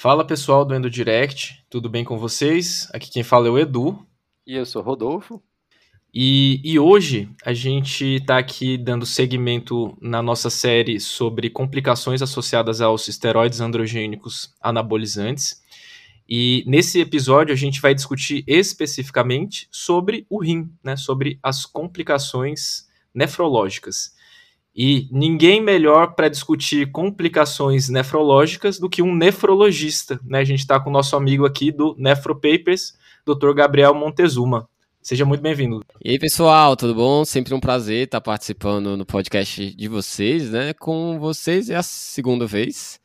Fala pessoal do Endo Direct, tudo bem com vocês? Aqui quem fala é o Edu. E eu sou Rodolfo. E, e hoje a gente está aqui dando seguimento na nossa série sobre complicações associadas aos esteroides androgênicos anabolizantes. E nesse episódio a gente vai discutir especificamente sobre o rim, né, sobre as complicações nefrológicas. E ninguém melhor para discutir complicações nefrológicas do que um nefrologista. Né? A gente está com o nosso amigo aqui do Nefropapers, Dr. Gabriel Montezuma. Seja muito bem-vindo. E aí, pessoal, tudo bom? Sempre um prazer estar participando no podcast de vocês, né? Com vocês é a segunda vez.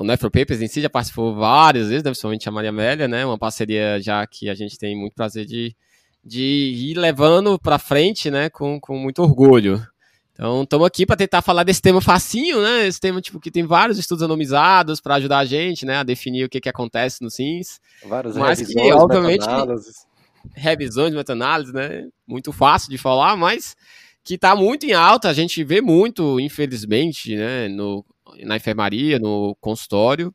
O Nefropapers em si já participou várias vezes, né? principalmente a Maria Amélia, né? Uma parceria já que a gente tem muito prazer de, de ir levando para frente, né? Com, com muito orgulho. Então, estamos aqui para tentar falar desse tema facinho, né? Esse tema tipo que tem vários estudos anonimizados para ajudar a gente, né, a definir o que, que acontece no SINS. Várias mas revisões, que, obviamente, meta-análises. revisões, meta-análise, né? Muito fácil de falar, mas que está muito em alta. A gente vê muito, infelizmente, né, no, na enfermaria, no consultório.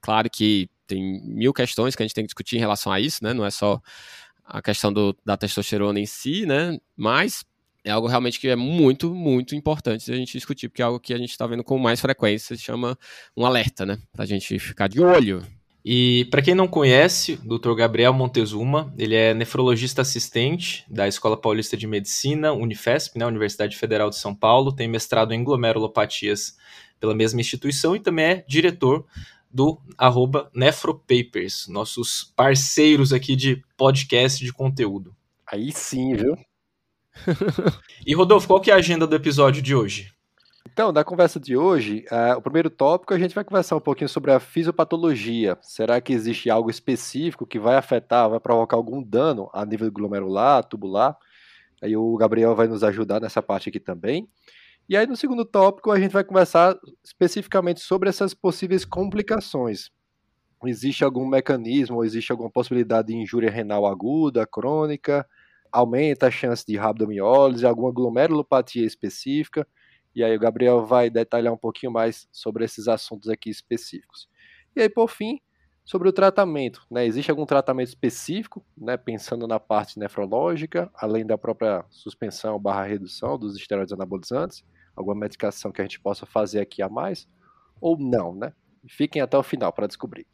Claro que tem mil questões que a gente tem que discutir em relação a isso, né? Não é só a questão do, da testosterona em si, né? Mas é algo realmente que é muito, muito importante a gente discutir, porque é algo que a gente está vendo com mais frequência, chama um alerta, né? Para a gente ficar de olho. E para quem não conhece, o Dr. Gabriel Montezuma, ele é nefrologista assistente da Escola Paulista de Medicina, Unifesp, né, Universidade Federal de São Paulo, tem mestrado em glomerulopatias pela mesma instituição e também é diretor do arroba Nefropapers, nossos parceiros aqui de podcast de conteúdo. Aí sim, viu? E Rodolfo, qual que é a agenda do episódio de hoje? Então, na conversa de hoje, uh, o primeiro tópico a gente vai conversar um pouquinho sobre a fisiopatologia. Será que existe algo específico que vai afetar, vai provocar algum dano a nível glomerular, tubular? Aí o Gabriel vai nos ajudar nessa parte aqui também. E aí no segundo tópico a gente vai conversar especificamente sobre essas possíveis complicações. Existe algum mecanismo, ou existe alguma possibilidade de injúria renal aguda, crônica? Aumenta a chance de rabdomiólise, alguma glomerulopatia específica? E aí o Gabriel vai detalhar um pouquinho mais sobre esses assuntos aqui específicos. E aí, por fim, sobre o tratamento. Né? Existe algum tratamento específico, né? pensando na parte nefrológica, além da própria suspensão barra redução dos esteroides anabolizantes? Alguma medicação que a gente possa fazer aqui a mais? Ou não, né? Fiquem até o final para descobrir.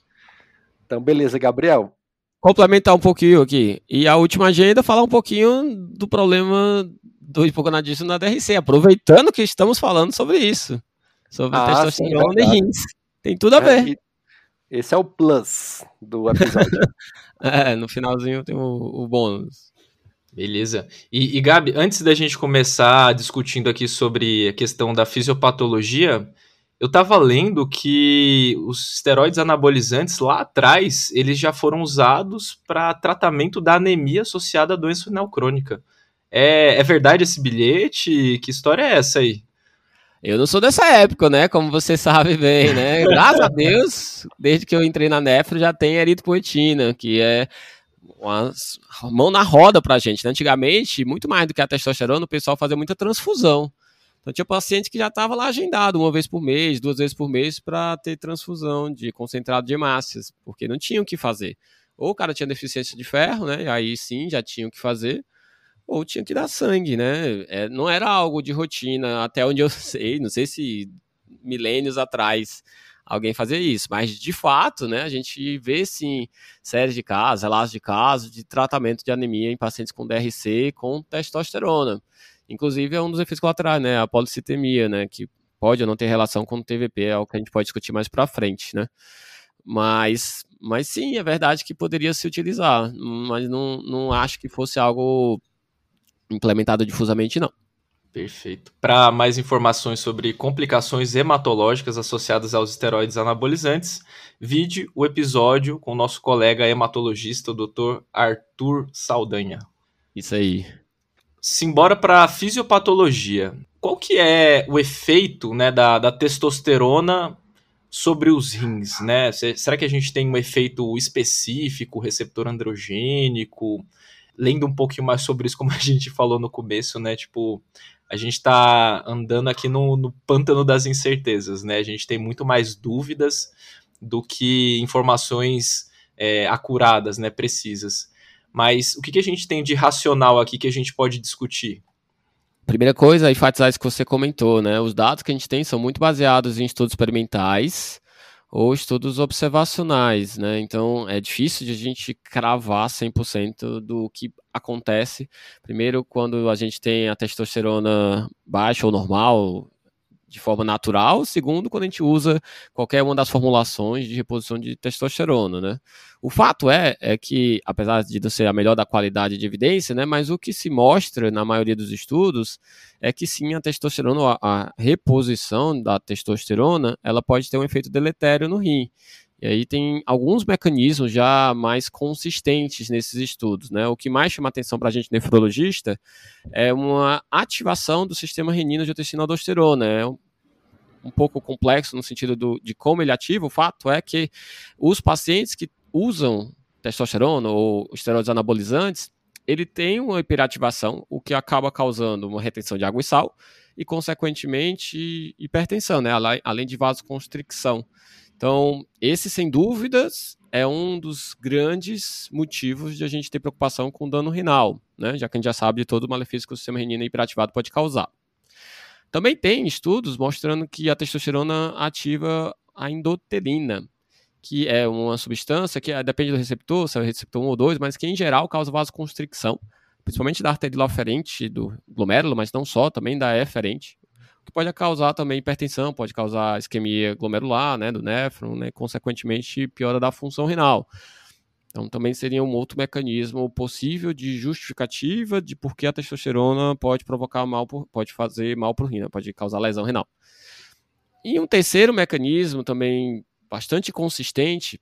Então, beleza, Gabriel. Complementar um pouquinho aqui. E a última agenda, falar um pouquinho do problema do hipogonadismo na DRC, aproveitando que estamos falando sobre isso. Sobre Ah, testosterona sim, e rins. Tem tudo a ver. E Esse é o plus do episódio. É, no finalzinho tem o, o bônus. Beleza. E, e Gabi, antes da gente começar discutindo aqui sobre a questão da fisiopatologia, eu tava lendo que os esteroides anabolizantes lá atrás, eles já foram usados para tratamento da anemia associada à doença renal crônica. É, é verdade esse bilhete? Que história é essa aí? Eu não sou dessa época, né? Como você sabe bem, né? Graças a Deus, desde que eu entrei na Nefro já tem eritropoetina, que é uma mão na roda pra gente. né? Antigamente, muito mais do que a testosterona, o pessoal fazia muita transfusão. Então tinha paciente que já estava lá agendado uma vez por mês, duas vezes por mês para ter transfusão de concentrado de hemácias, porque não tinham o que fazer. Ou o cara tinha deficiência de ferro, né? Aí sim já tinham o que fazer, ou tinha que dar sangue, né? É, não era algo de rotina, até onde eu sei, não sei se milênios atrás alguém fazia isso, mas de fato, né, a gente vê sim séries de casos, relatos de casos de tratamento de anemia em pacientes com DRC com testosterona. Inclusive é um dos efeitos colaterais, né, a policitemia, né, que pode ou não ter relação com o TVP, é algo que a gente pode discutir mais para frente, né? Mas, mas sim, é verdade que poderia se utilizar, mas não, não acho que fosse algo implementado difusamente, não. Perfeito. Para mais informações sobre complicações hematológicas associadas aos esteroides anabolizantes, vide o episódio com o nosso colega hematologista, o Dr. Arthur Saldanha. Isso aí. Simbora para a fisiopatologia. Qual que é o efeito né, da, da testosterona sobre os rins? Né? Se- Será que a gente tem um efeito específico, receptor androgênico? lendo um pouquinho mais sobre isso, como a gente falou no começo, né? Tipo, a gente está andando aqui no, no pântano das incertezas, né? A gente tem muito mais dúvidas do que informações é, acuradas, né? Precisas. Mas o que, que a gente tem de racional aqui que a gente pode discutir? Primeira coisa, enfatizar isso que você comentou, né? Os dados que a gente tem são muito baseados em estudos experimentais ou estudos observacionais, né? Então é difícil de a gente cravar 100% do que acontece. Primeiro, quando a gente tem a testosterona baixa ou normal, de forma natural. Segundo, quando a gente usa qualquer uma das formulações de reposição de testosterona, né? O fato é, é que, apesar de não ser a melhor da qualidade de evidência, né, mas o que se mostra na maioria dos estudos é que sim, a testosterona, a, a reposição da testosterona, ela pode ter um efeito deletério no rim. E aí tem alguns mecanismos já mais consistentes nesses estudos, né? O que mais chama atenção para a gente nefrologista é uma ativação do sistema renina-angiotensina-aldosterona. É um, um pouco complexo no sentido do, de como ele ativa. O fato é que os pacientes que usam testosterona ou esteroides anabolizantes, ele tem uma hiperativação, o que acaba causando uma retenção de água e sal e, consequentemente, hipertensão, né? além de vasoconstricção. Então, esse, sem dúvidas, é um dos grandes motivos de a gente ter preocupação com dano renal, né? já que a gente já sabe de todo o malefício que o sistema renina hiperativado pode causar. Também tem estudos mostrando que a testosterona ativa a endotelina, que é uma substância que depende do receptor, se é o receptor 1 ou 2, mas que em geral causa vasoconstricção, principalmente da artéria aferente do glomérulo, mas não só, também da eferente, que pode causar também hipertensão, pode causar isquemia glomerular, né, do néfron, né, consequentemente piora da função renal. Então também seria um outro mecanismo possível de justificativa de por que a testosterona pode provocar mal, pode fazer mal para o rim, né, pode causar lesão renal. E um terceiro mecanismo também bastante consistente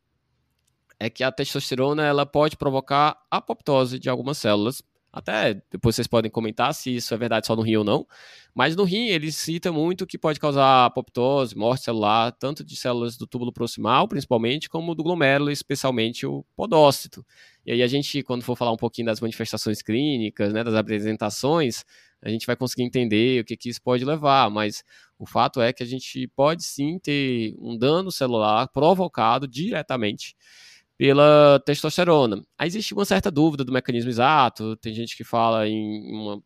é que a testosterona ela pode provocar apoptose de algumas células, até depois vocês podem comentar se isso é verdade só no rim ou não. Mas no rim ele cita muito que pode causar apoptose, morte celular, tanto de células do túbulo proximal, principalmente, como do glomérulo, especialmente o podócito. E aí a gente, quando for falar um pouquinho das manifestações clínicas, né, das apresentações, a gente vai conseguir entender o que, que isso pode levar. Mas o fato é que a gente pode sim ter um dano celular provocado diretamente pela testosterona. Aí existe uma certa dúvida do mecanismo exato, tem gente que fala em uma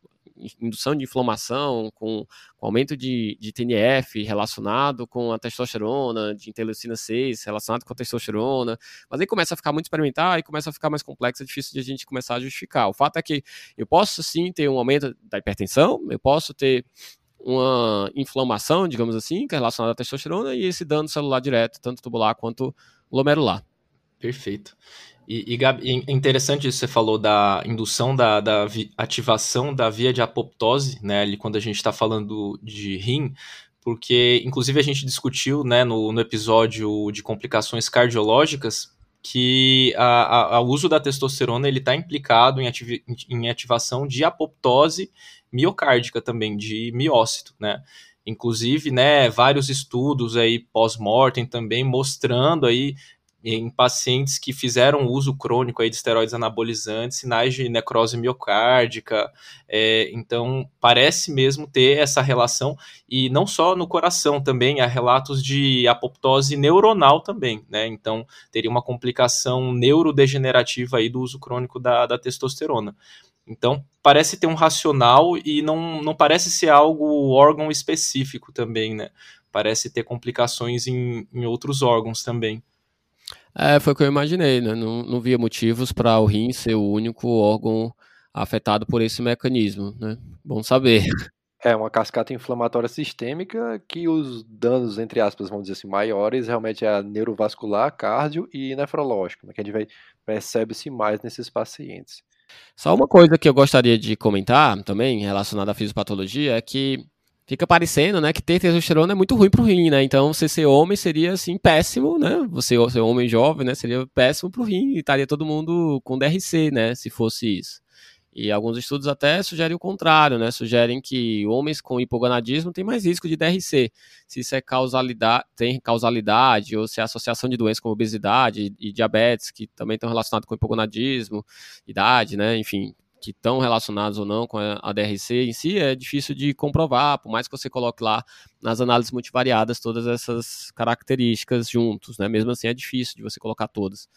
indução de inflamação com, com aumento de, de, TNF relacionado com a testosterona, de interleucina 6 relacionado com a testosterona, mas aí começa a ficar muito experimental e começa a ficar mais complexo, é difícil de a gente começar a justificar. O fato é que eu posso sim ter um aumento da hipertensão, eu posso ter uma inflamação, digamos assim, que é relacionada à testosterona e esse dano celular direto, tanto tubular quanto glomerular. Perfeito. E, e Gabi, interessante isso que você falou da indução da, da vi, ativação da via de apoptose, né, ali quando a gente está falando de rim, porque inclusive a gente discutiu né, no, no episódio de complicações cardiológicas que o uso da testosterona ele está implicado em, ativ, em ativação de apoptose miocárdica também, de miócito, né? Inclusive, né, vários estudos aí pós-mortem também mostrando aí em pacientes que fizeram uso crônico aí de esteroides anabolizantes, sinais de necrose miocárdica. É, então, parece mesmo ter essa relação, e não só no coração também, há relatos de apoptose neuronal também, né? Então, teria uma complicação neurodegenerativa aí do uso crônico da, da testosterona. Então, parece ter um racional e não, não parece ser algo órgão específico também, né? Parece ter complicações em, em outros órgãos também. É, foi o que eu imaginei, né? Não, não via motivos para o rim ser o único órgão afetado por esse mecanismo, né? Bom saber. É uma cascata inflamatória sistêmica que os danos, entre aspas, vamos dizer assim, maiores, realmente é neurovascular, cardio e nefrológico, né, que a gente vai, percebe-se mais nesses pacientes. Só uma coisa que eu gostaria de comentar também, relacionada à fisiopatologia, é que fica parecendo, né, que ter testosterona é muito ruim pro rim, né? Então, você ser homem seria, assim, péssimo, né? Você ser homem jovem, né, seria péssimo pro rim e estaria todo mundo com DRC, né, se fosse isso. E alguns estudos até sugerem o contrário, né? Sugerem que homens com hipogonadismo têm mais risco de DRC. Se isso é causalidade, tem causalidade, ou se é associação de doenças como obesidade e diabetes, que também estão relacionados com hipogonadismo, idade, né? Enfim, que estão relacionados ou não com a, DRC em si, é difícil de comprovar, por mais que você coloque lá nas análises multivariadas todas essas características juntos, né? Mesmo assim é difícil de você colocar todas.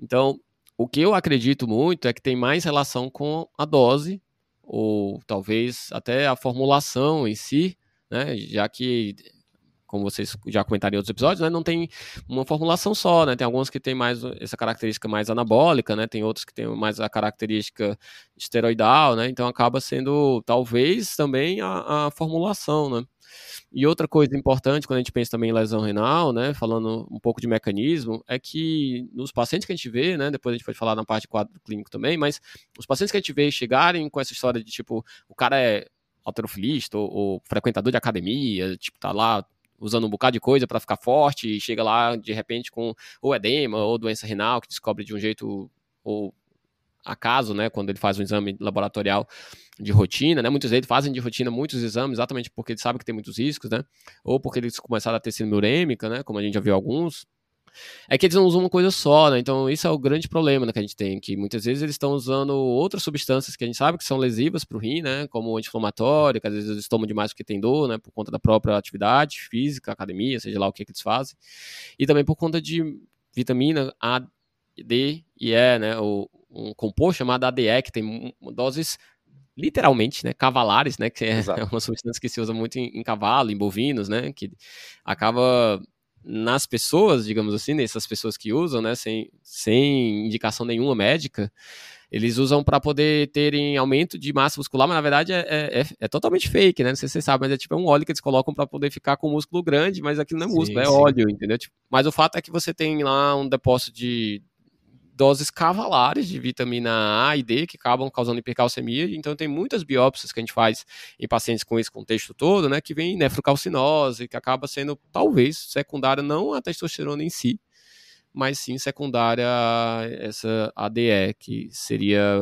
Então, o que eu acredito muito é que tem mais relação com a dose, ou talvez até a formulação em si, né? Já que como vocês já comentaram em outros episódios, né, não tem uma formulação só, né? Tem alguns que tem mais essa característica mais anabólica, né? Tem outros que tem mais a característica esteroidal, né? Então acaba sendo talvez também a, a formulação, né? E outra coisa importante quando a gente pensa também em lesão renal, né, falando um pouco de mecanismo, é que nos pacientes que a gente vê, né, depois a gente pode falar na parte de quadro clínico também, mas os pacientes que a gente vê chegarem com essa história de tipo, o cara é alterofilista ou, ou frequentador de academia, tipo, tá lá usando um bocado de coisa para ficar forte e chega lá de repente com ou edema ou doença renal que descobre de um jeito ou acaso, né, quando ele faz um exame laboratorial de rotina, né, muitas vezes fazem de rotina muitos exames exatamente porque eles sabem que tem muitos riscos, né, ou porque eles começaram a ter síndrome urêmica, né, como a gente já viu alguns, é que eles não usam uma coisa só, né? Então, isso é o grande problema né, que a gente tem, que muitas vezes eles estão usando outras substâncias que a gente sabe que são lesivas para o rim, né? Como anti-inflamatório, que às vezes eles tomam demais porque tem dor, né? Por conta da própria atividade física, academia, seja lá o que, que eles fazem. E também por conta de vitamina A, D e E, né? O, um composto chamado ADE, que tem doses literalmente, né, cavalares, né, que é Exato. uma substância que se usa muito em, em, cavalo, em bovinos, né, que acaba nas pessoas, digamos assim, nessas pessoas que usam, né, sem, sem indicação nenhuma médica, eles usam para poder terem aumento de massa muscular, mas na verdade é, é, é, é, totalmente fake, né? Não sei se você sabe, mas é tipo um óleo que eles colocam para poder ficar com músculo grande, mas aquilo não é músculo, sim, é sim. óleo, entendeu? Tipo, mas o fato é que você tem lá um depósito de doses cavalares de vitamina A e D que acabam causando hipercalcemia. Então tem muitas biópsias que a gente faz em pacientes com esse contexto todo, né, que vem nefrocalcinose, que acaba sendo talvez secundária não a testosterona em si, mas sim secundária a essa ADE, que seria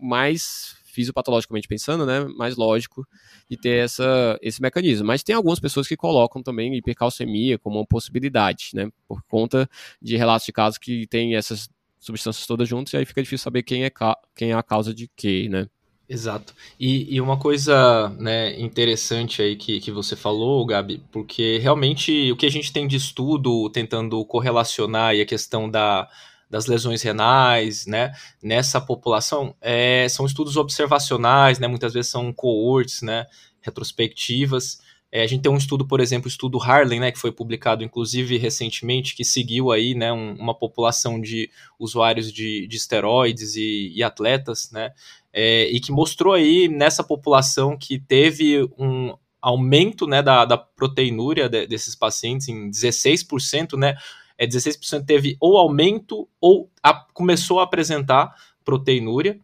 mais fisiopatologicamente pensando, né, mais lógico de ter essa, esse mecanismo. Mas tem algumas pessoas que colocam também hipercalcemia como uma possibilidade, né, por conta de relatos de casos que tem essas substâncias todas juntas, e aí fica difícil saber quem é, quem é a causa de quê, né? Exato. E, e, uma coisa né, interessante aí que, que você falou, Gabi, porque realmente o que a gente tem de estudo tentando correlacionar a questão da, das lesões renais, né, nessa população, é, são estudos observacionais, né, muitas vezes são coortes, né, retrospectivas, é, a gente tem um estudo, por exemplo, o estudo Harlem, né, que foi publicado inclusive recentemente, que seguiu aí, né, um, uma população de usuários de, de esteroides e, e atletas, né, é, e que mostrou aí nessa população que teve um aumento, né, da, da proteinúria de, desses pacientes em 16%, né, é 16% teve ou aumento ou a, começou a apresentar proteinúria,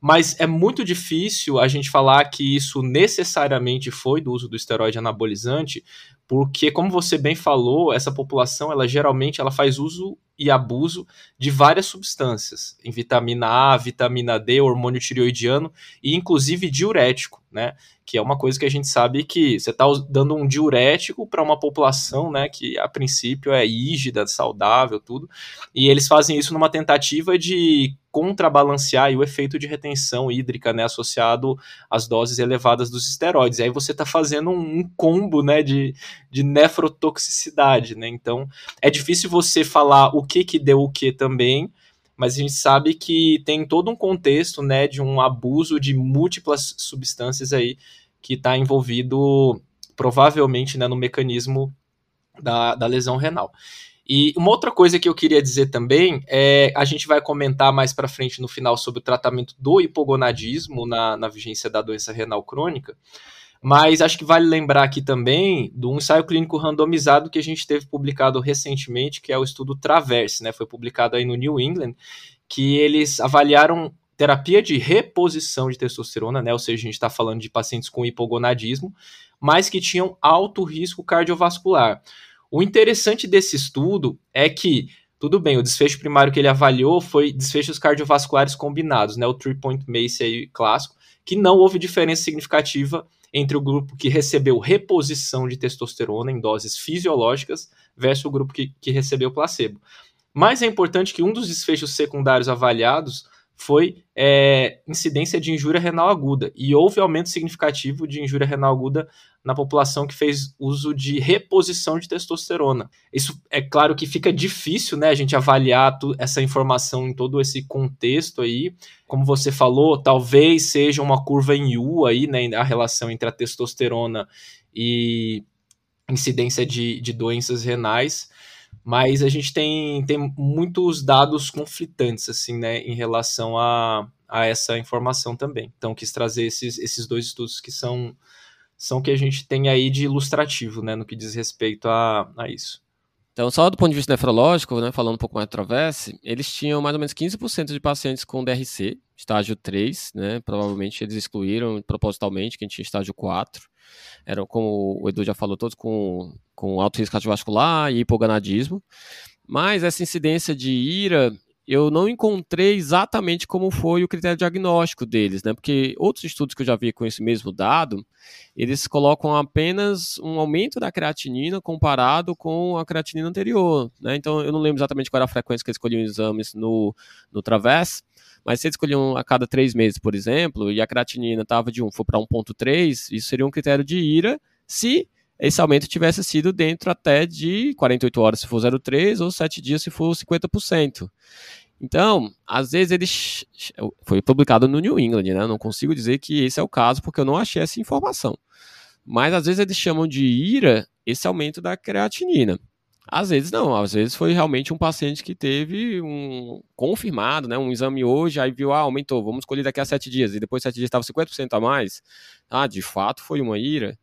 mas é muito difícil a gente falar que isso necessariamente foi do uso do esteroide anabolizante, porque como você bem falou, essa população, ela geralmente ela faz uso e abuso de várias substâncias, em vitamina A, vitamina D, hormônio tireoidiano e inclusive diurético, né? Que é uma coisa que a gente sabe que você está dando um diurético para uma população, né, que a princípio é rígida, saudável, tudo, e eles fazem isso numa tentativa de contrabalancear o efeito de retenção hídrica, né, associado às doses elevadas dos esteroides. E aí você está fazendo um, combo, né, de, de nefrotoxicidade, né? Então é difícil você falar o que que deu o que também, mas a gente sabe que tem todo um contexto, né, de um abuso de múltiplas substâncias aí que está envolvido provavelmente, né, no mecanismo da, da lesão renal. E uma outra coisa que eu queria dizer também é a gente vai comentar mais para frente no final sobre o tratamento do hipogonadismo na, na vigência da doença renal crônica. Mas acho que vale lembrar aqui também de um ensaio clínico randomizado que a gente teve publicado recentemente, que é o estudo Traverse, né? Foi publicado aí no New England, que eles avaliaram terapia de reposição de testosterona, né? Ou seja, a gente está falando de pacientes com hipogonadismo, mas que tinham alto risco cardiovascular. O interessante desse estudo é que tudo bem, o desfecho primário que ele avaliou foi desfechos cardiovasculares combinados, né, o three-point MACE aí clássico, que não houve diferença significativa entre o grupo que recebeu reposição de testosterona em doses fisiológicas versus o grupo que, que recebeu placebo. Mas é importante que um dos desfechos secundários avaliados foi é, incidência de injúria renal aguda, e houve aumento significativo de injúria renal aguda na população que fez uso de reposição de testosterona. Isso é claro que fica difícil, né, a gente avaliar essa informação em todo esse contexto aí. Como você falou, talvez seja uma curva em U aí, né, a relação entre a testosterona e incidência de, de doenças renais mas a gente tem, tem muitos dados conflitantes, assim, né, em relação a, a essa informação também. Então, quis trazer esses, esses dois estudos que são, são que a gente tem aí de ilustrativo, né, no que diz respeito a, a isso. Então, só do ponto de vista nefrológico, né, falando um pouco mais do Travesse, eles tinham mais ou menos 15% de pacientes com DRC, estágio 3, né, provavelmente eles excluíram propositalmente quem tinha estágio 4 eram, como o Edu já falou, todos com, com alto risco cardiovascular e hipogonadismo. Mas essa incidência de IRA, eu não encontrei exatamente como foi o critério diagnóstico deles, né? Porque outros estudos que eu já vi com esse mesmo dado, eles colocam apenas um aumento da creatinina comparado com a creatinina anterior, né? Então eu não lembro exatamente qual era a frequência que eles escolhiam exames no, no Traverse, mas se eles escolhiam a cada três meses, por exemplo, e a creatinina estava de 1 for para 1,3, isso seria um critério de ira se esse aumento tivesse sido dentro até de 48 horas se for 0,3 ou 7 dias se for 50%. Então, às vezes eles. Foi publicado no New England, né? Não consigo dizer que esse é o caso porque eu não achei essa informação. Mas às vezes eles chamam de ira esse aumento da creatinina. Às vezes não, às vezes foi realmente um paciente que teve um confirmado, né, um exame hoje, aí viu, ah, aumentou, vamos escolher daqui a sete dias, e depois sete dias estava 50% a mais. Ah, de fato foi uma ira.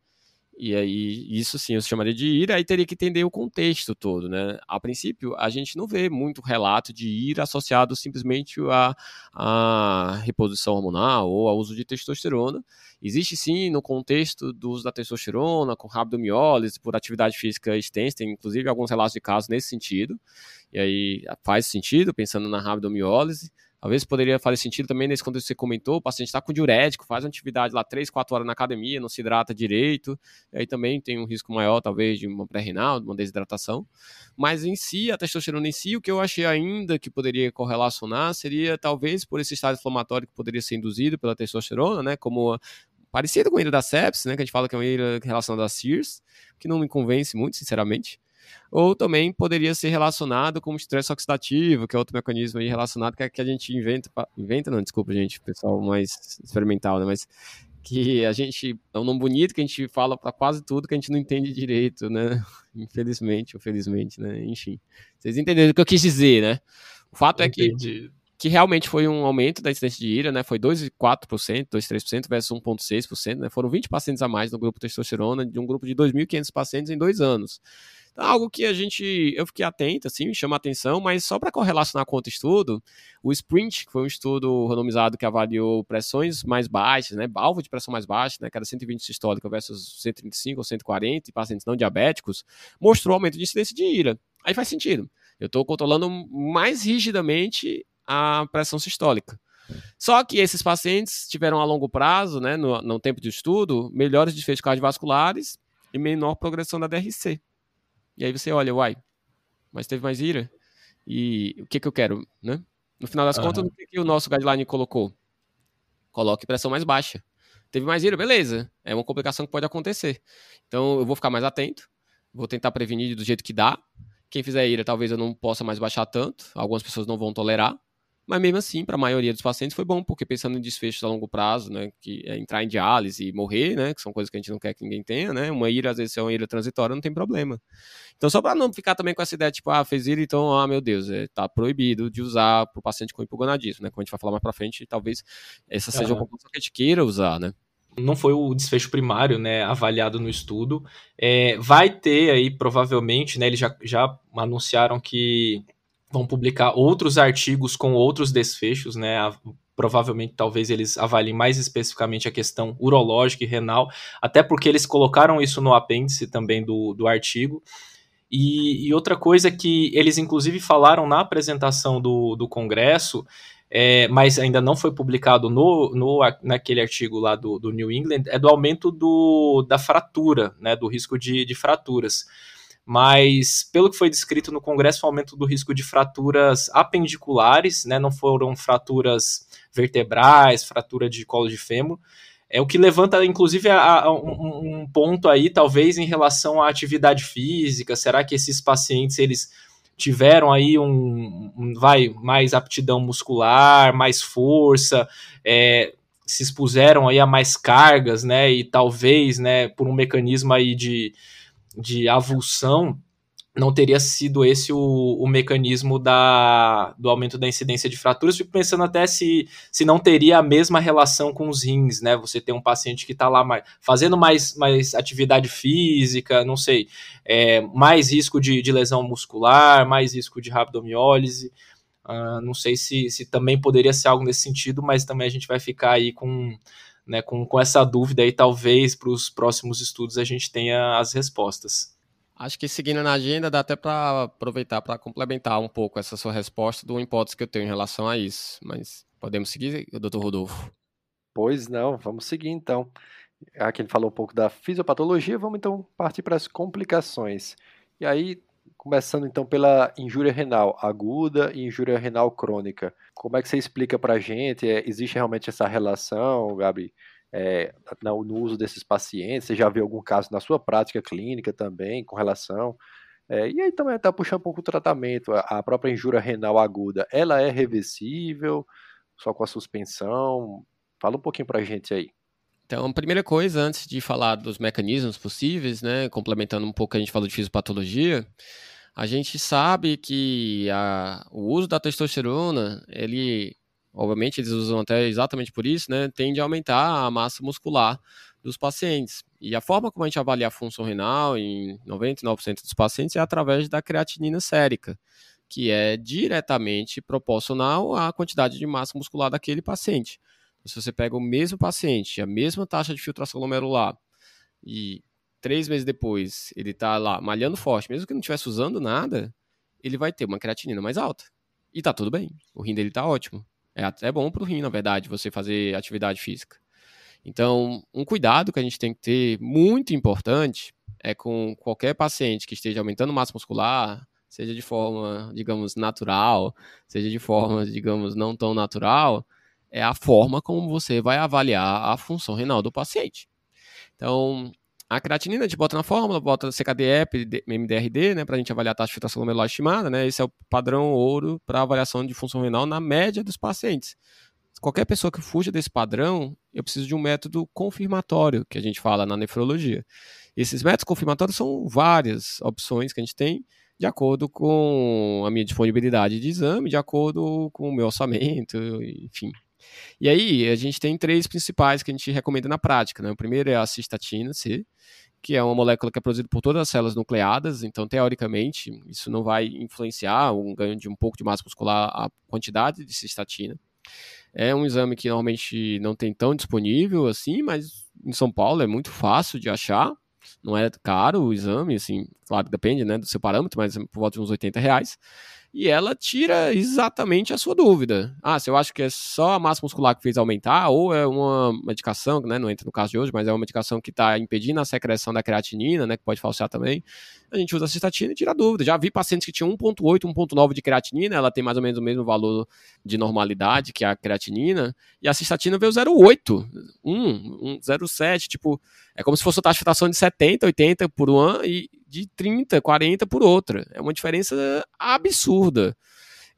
E aí, isso sim, eu chamaria de ira, aí teria que entender o contexto todo, né? A princípio, a gente não vê muito relato de ira associado simplesmente à, à reposição hormonal ou ao uso de testosterona. Existe sim, no contexto do uso da testosterona, com rabdomiólise, por atividade física extensa, tem inclusive alguns relatos de casos nesse sentido, e aí faz sentido, pensando na rabdomiólise. Talvez poderia fazer sentido também nesse contexto que você comentou, o paciente está com diurético, faz uma atividade lá 3, 4 horas na academia, não se hidrata direito, aí também tem um risco maior, talvez, de uma pré-renal, de uma desidratação. Mas em si, a testosterona em si, o que eu achei ainda que poderia correlacionar seria talvez por esse estado inflamatório que poderia ser induzido pela testosterona, né, como parecido com a ira da sepsis, né, que a gente fala que é uma ira relacionada a SIRS, que não me convence muito, sinceramente ou também poderia ser relacionado com o estresse oxidativo, que é outro mecanismo aí relacionado que, é que a gente inventa, inventa não, desculpa gente, pessoal mais experimental, né, mas que a gente, é um nome bonito que a gente fala para quase tudo que a gente não entende direito, né, infelizmente ou felizmente, né, enfim, vocês entenderam o que eu quis dizer, né, o fato é que que realmente foi um aumento da incidência de ira, né? Foi 2,4%, 2,3% versus 1,6%, né? Foram 20 pacientes a mais no grupo testosterona de um grupo de 2.500 pacientes em dois anos. Algo que a gente, eu fiquei atento, assim, me chama a atenção, mas só para correlacionar com outro estudo, o SPRINT, que foi um estudo randomizado que avaliou pressões mais baixas, né, alvo de pressão mais baixa, né, que era 120 sistólica versus 135 ou 140 em pacientes não diabéticos, mostrou aumento de incidência de ira. Aí faz sentido. Eu estou controlando mais rigidamente a pressão sistólica. Só que esses pacientes tiveram a longo prazo, né, no, no tempo de estudo, melhores desfechos cardiovasculares e menor progressão da DRC. E aí você olha, uai, mas teve mais ira? E o que que eu quero, né? No final das uhum. contas, o que, que o nosso guideline colocou? Coloque pressão mais baixa. Teve mais ira, beleza. É uma complicação que pode acontecer. Então eu vou ficar mais atento, vou tentar prevenir do jeito que dá. Quem fizer ira, talvez eu não possa mais baixar tanto. Algumas pessoas não vão tolerar. Mas mesmo assim, para a maioria dos pacientes foi bom, porque pensando em desfechos a longo prazo, né, que é entrar em diálise e morrer, né, que são coisas que a gente não quer que ninguém tenha, né, uma ira, às vezes, é uma ira transitória, não tem problema. Então, só para não ficar também com essa ideia, tipo, ah, fez ira, então, ah, meu Deus, é, tá proibido de usar para o paciente com hipogonadismo, né, como a gente vai falar mais para frente, talvez essa seja uma complicação que a gente queira usar, né. Não foi o desfecho primário, né, avaliado no estudo. É, vai ter aí, provavelmente, né, eles já, já anunciaram que vão publicar outros artigos com outros desfechos, né? provavelmente talvez eles avaliem mais especificamente a questão urológica e renal, até porque eles colocaram isso no apêndice também do, do artigo. E, e, outra coisa que eles inclusive falaram na apresentação do, do Congresso, é, mas ainda não foi publicado no, no, naquele artigo lá do, do New England, é do aumento do, da fratura, né, do risco de, de fraturas. Mas, pelo que foi descrito no Congresso, o aumento do risco de fraturas apendiculares, né, não foram fraturas vertebrais, fratura de colo de fêmur, é o que levanta, inclusive, a, a um, um, ponto aí, talvez, em relação à atividade física. Será que esses pacientes eles tiveram aí um, um vai mais aptidão muscular, mais força, é, se expuseram aí a mais cargas, né? E talvez, né, por um mecanismo aí de, de avulsão, não teria sido esse o, o mecanismo da, do aumento da incidência de fraturas. Fico pensando até se, se não teria a mesma relação com os rins, né? Você tem um paciente que está lá mais, fazendo mais, mais atividade física, não sei, é, mais risco de, de lesão muscular, mais risco de rabdomiólise. Uh, não sei se, se também poderia ser algo nesse sentido, mas também a gente vai ficar aí com, né, com, com essa dúvida e talvez para os próximos estudos a gente tenha as respostas. Acho que seguindo na agenda, dá até para aproveitar para complementar um pouco essa sua resposta do hipótese que eu tenho em relação a isso. Mas podemos seguir, doutor Rodolfo? Pois não, vamos seguir então. Aqui ele falou um pouco da fisiopatologia, vamos então partir para as complicações. E aí, começando então pela injúria renal aguda e injúria renal crônica. Como é que você explica para a gente? É, existe realmente essa relação, Gabi? é, no, no, uso desses pacientes? Você já viu algum caso na sua prática clínica também com relação? É, e aí também está puxando um pouco o tratamento. A, a própria injúria renal aguda, ela é reversível, só com a suspensão? Fala um pouquinho para a gente aí. Então, a primeira coisa, antes de falar dos mecanismos possíveis, né, complementando um pouco o que a gente falou de fisiopatologia, a gente sabe que a, o uso da testosterona, ele obviamente eles usam até exatamente por isso, né, tende a aumentar a massa muscular dos pacientes. E a forma como a gente avalia a função renal em 99% dos pacientes é através da creatinina sérica, que é diretamente proporcional à quantidade de massa muscular daquele paciente. Então, se você pega o mesmo paciente, a mesma taxa de filtração glomerular, e três meses depois ele está lá malhando forte, mesmo que não estivesse usando nada, ele vai ter uma creatinina mais alta. E tá tudo bem, o rim dele tá ótimo. É até bom para o rim, na verdade, você fazer atividade física. Então, um cuidado que a gente tem que ter muito importante é com qualquer paciente que esteja aumentando massa muscular, seja de forma, digamos, natural, seja de forma, digamos, não tão natural, é a forma como você vai avaliar a função renal do paciente. Então, a creatinina a gente bota na fórmula, bota CKD-EP, MDRD, né, para a gente avaliar a taxa de filtração glomerular estimada, né, esse é o padrão ouro para avaliação de função renal na média dos pacientes. Qualquer pessoa que fuja desse padrão, eu preciso de um método confirmatório, que a gente fala na nefrologia. Esses métodos confirmatórios são várias opções que a gente tem, de acordo com a minha disponibilidade de exame, de acordo com o meu orçamento, enfim, e aí, a gente tem três principais que a gente recomenda na prática. Né? O primeiro é a cistatina C, que é uma molécula que é produzida por todas as células nucleadas, então, teoricamente, isso não vai influenciar um ganho de um pouco de massa muscular a quantidade de cistatina. É um exame que normalmente não tem tão disponível assim, mas em São Paulo é muito fácil de achar. Não é caro o exame, assim, claro, depende né, do seu parâmetro, mas é por volta de uns 80 reais e ela tira exatamente a sua dúvida. Ah, se eu acho que é só a massa muscular que fez aumentar, ou é uma medicação, né, não entra no caso de hoje, mas é uma medicação que está impedindo a secreção da creatinina, né, que pode falsear também, a gente usa a cistatina e tira a dúvida. Já vi pacientes que tinham 1.8, 1.9 de creatinina, ela tem mais ou menos o mesmo valor de normalidade que a creatinina, e a cistatina veio 0,8, 1, 1, 0,7, tipo, é como se fosse uma taxa de de 70, 80 por um ano e de 30, 40 por outra. É uma diferença absurda.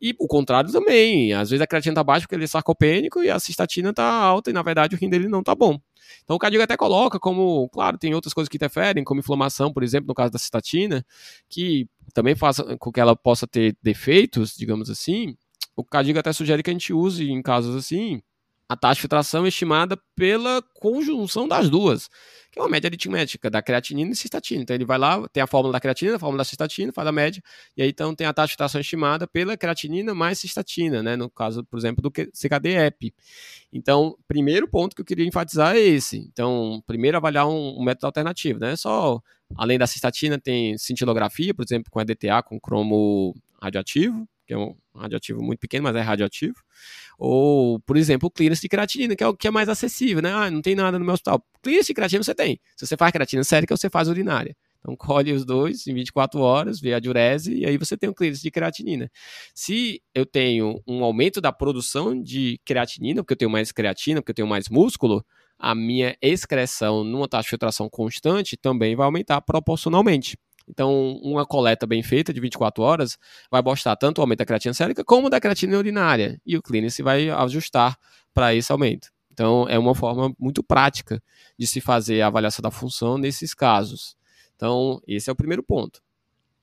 E o contrário também. Às vezes a creatina tá baixa porque ele é sarcopênico e a cistatina tá alta e na verdade o rim dele não tá bom. Então o Cadiga até coloca como, claro, tem outras coisas que interferem, como inflamação, por exemplo, no caso da cistatina, que também faz com que ela possa ter defeitos, digamos assim. O Cadiga até sugere que a gente use em casos assim a taxa de filtração é estimada pela conjunção das duas, que é uma média aritmética da creatinina e cistatina. Então ele vai lá, tem a fórmula da creatinina, a fórmula da cistatina, faz a média, e aí então tem a taxa de filtração estimada pela creatinina mais cistatina, né? No caso, por exemplo, do CKD-EP. Então, primeiro ponto que eu queria enfatizar é esse. Então, primeiro avaliar um, um método alternativo, né? Só além da cistatina tem cintilografia, por exemplo, com EDTA, com cromo radioativo, que é um radioativo muito pequeno, mas é radioativo. Ou, por exemplo, o clearance de creatinina, que é o que é mais acessível, né? Ah, não tem nada no meu hospital. Clearance de creatina você tem. Se você faz creatina sérica, você faz urinária. Então, colhe os dois em 24 horas, vê a diurese e aí você tem um clearance de creatinina. Se eu tenho um aumento da produção de creatinina, porque eu tenho mais creatina, porque eu tenho mais músculo, a minha excreção numa taxa de filtração constante também vai aumentar proporcionalmente. Então, uma coleta bem feita de 24 horas vai mostrar tanto o aumento da creatina sérica como da creatina urinária. E o clínico vai ajustar para esse aumento. Então, é uma forma muito prática de se fazer a avaliação da função nesses casos. Então, esse é o primeiro ponto.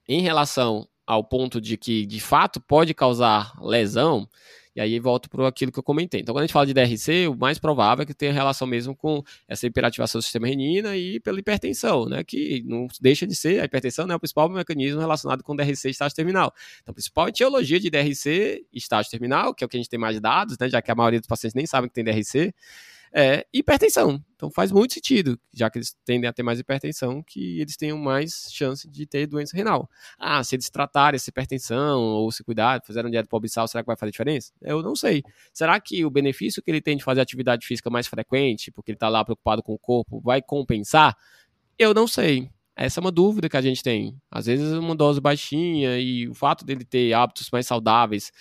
Em relação ao ponto de que, de fato, pode causar lesão, e aí volto para aquilo que eu comentei. Então, quando a gente fala de DRC, o mais provável é que tenha relação mesmo com essa hiperativação do sistema renina e pela hipertensão, né? Que não deixa de ser a hipertensão, né? O principal mecanismo relacionado com DRC estágio terminal. Então, a principal etiologia de DRC estágio terminal, que é o que a gente tem mais dados, né? Já que a maioria dos pacientes nem sabem que tem DRC é hipertensão. Então faz muito sentido, já que eles tendem a ter mais hipertensão, que eles tenham mais chance de ter doença renal. Ah, se eles tratarem essa hipertensão ou se cuidar, fizeram dieta pobrissal, será que vai fazer diferença? Eu não sei. Será que o benefício que ele tem de fazer atividade física mais frequente, porque ele está lá preocupado com o corpo, vai compensar? Eu não sei. Essa é uma dúvida que a gente tem. Às vezes uma dose baixinha e o fato dele ter hábitos mais saudáveis,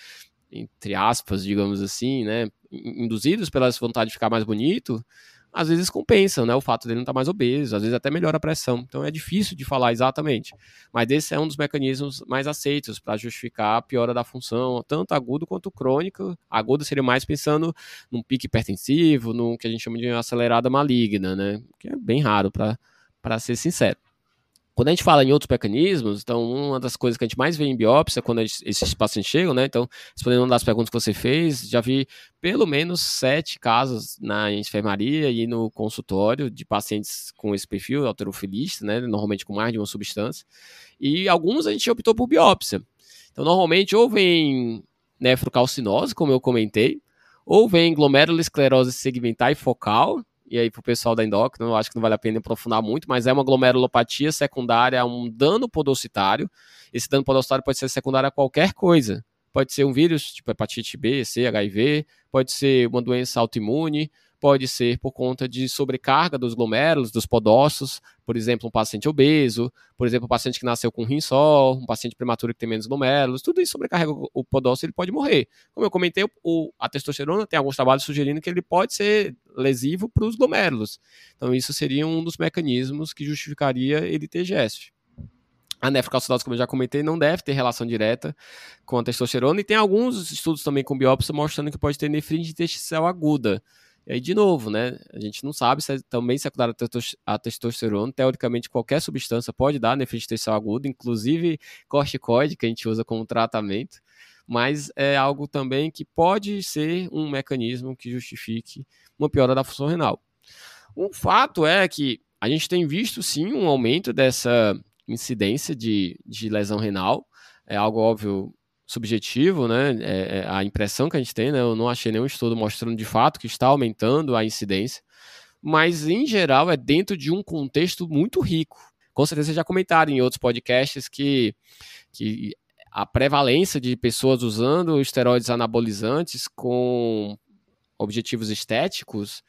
entre aspas, digamos assim, né, induzidos pela vontade de ficar mais bonito, às vezes compensam, né? O fato dele não estar tá mais obeso, às vezes até melhora a pressão. Então é difícil de falar exatamente. Mas esse é um dos mecanismos mais aceitos para justificar a piora da função, tanto agudo quanto crônica. Agudo seria mais pensando num pique hipertensivo, no que a gente chama de acelerada maligna, né? Que é bem raro, para ser sincero. Quando a gente fala em outros mecanismos, então uma das coisas que a gente mais vê em biópsia quando gente, esses pacientes chegam, né? Então, respondendo uma das perguntas que você fez, já vi pelo menos sete casos na enfermaria e no consultório de pacientes com esse perfil alterofilista, né? Normalmente com mais de uma substância. E alguns a gente optou por biópsia. Então, normalmente ou vem nefrocalcinose, como eu comentei, ou vem glomerulosclerose segmentar e focal, e aí para o pessoal da endócrina, eu acho que não vale a pena aprofundar muito, mas é uma glomerulopatia secundária a um dano podocitário. Esse dano podocitário pode ser secundário a qualquer coisa. Pode ser um vírus, tipo hepatite B, C, HIV, pode ser uma doença autoimune, pode ser por conta de sobrecarga dos glomérulos, dos podócitos, por exemplo, um paciente obeso, por exemplo, um paciente que nasceu com rim só, um paciente prematuro que tem menos glomérulos, tudo isso sobrecarrega o podócito, ele pode morrer. Como eu comentei, o, a testosterona tem alguns trabalhos sugerindo que ele pode ser lesivo para os glomérulos. Então, isso seria um dos mecanismos que justificaria ele ter GESF. A nefrocalcidose, como eu já comentei, não deve ter relação direta com a testosterona, e tem alguns estudos também com biópsia mostrando que pode ter nefrite intersticial aguda. E aí, de novo, né? A gente não sabe se é também secundária a testosterona. Teoricamente, qualquer substância pode dar nefrite intersticial aguda, inclusive corticoide, que a gente usa como tratamento. Mas é algo também que pode ser um mecanismo que justifique uma piora da função renal. Um fato é que a gente tem visto sim um aumento dessa incidência de, de lesão renal. É algo óbvio subjetivo, né? É, é, a impressão que a gente tem, né? Eu não achei nenhum estudo mostrando de fato que está aumentando a incidência, mas em geral é dentro de um contexto muito rico. Com certeza já comentaram em outros podcasts que, que a prevalência de pessoas usando esteroides anabolizantes com objetivos estéticos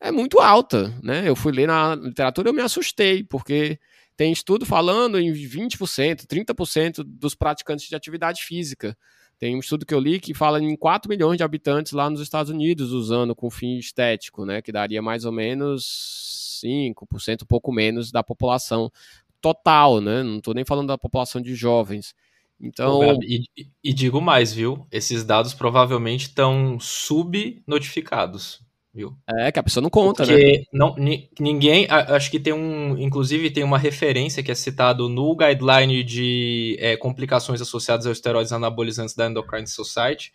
é muito alta, né? Eu fui ler na literatura e eu me assustei, porque tem estudo falando em 20%, 30% dos praticantes de atividade física. Tem um estudo que eu li que fala em 4 milhões de habitantes lá nos Estados Unidos usando com fim estético, né? Que daria mais ou menos 5%, um pouco menos da população total, né? Não estou nem falando da população de jovens. Então. E, e, digo mais, viu? Esses dados provavelmente estão subnotificados viu? É, que a pessoa não conta, Porque né? Não, ninguém, acho que tem um, inclusive tem uma referência que é citado no guideline de é, complicações associadas aos esteroides anabolizantes da Endocrine Society,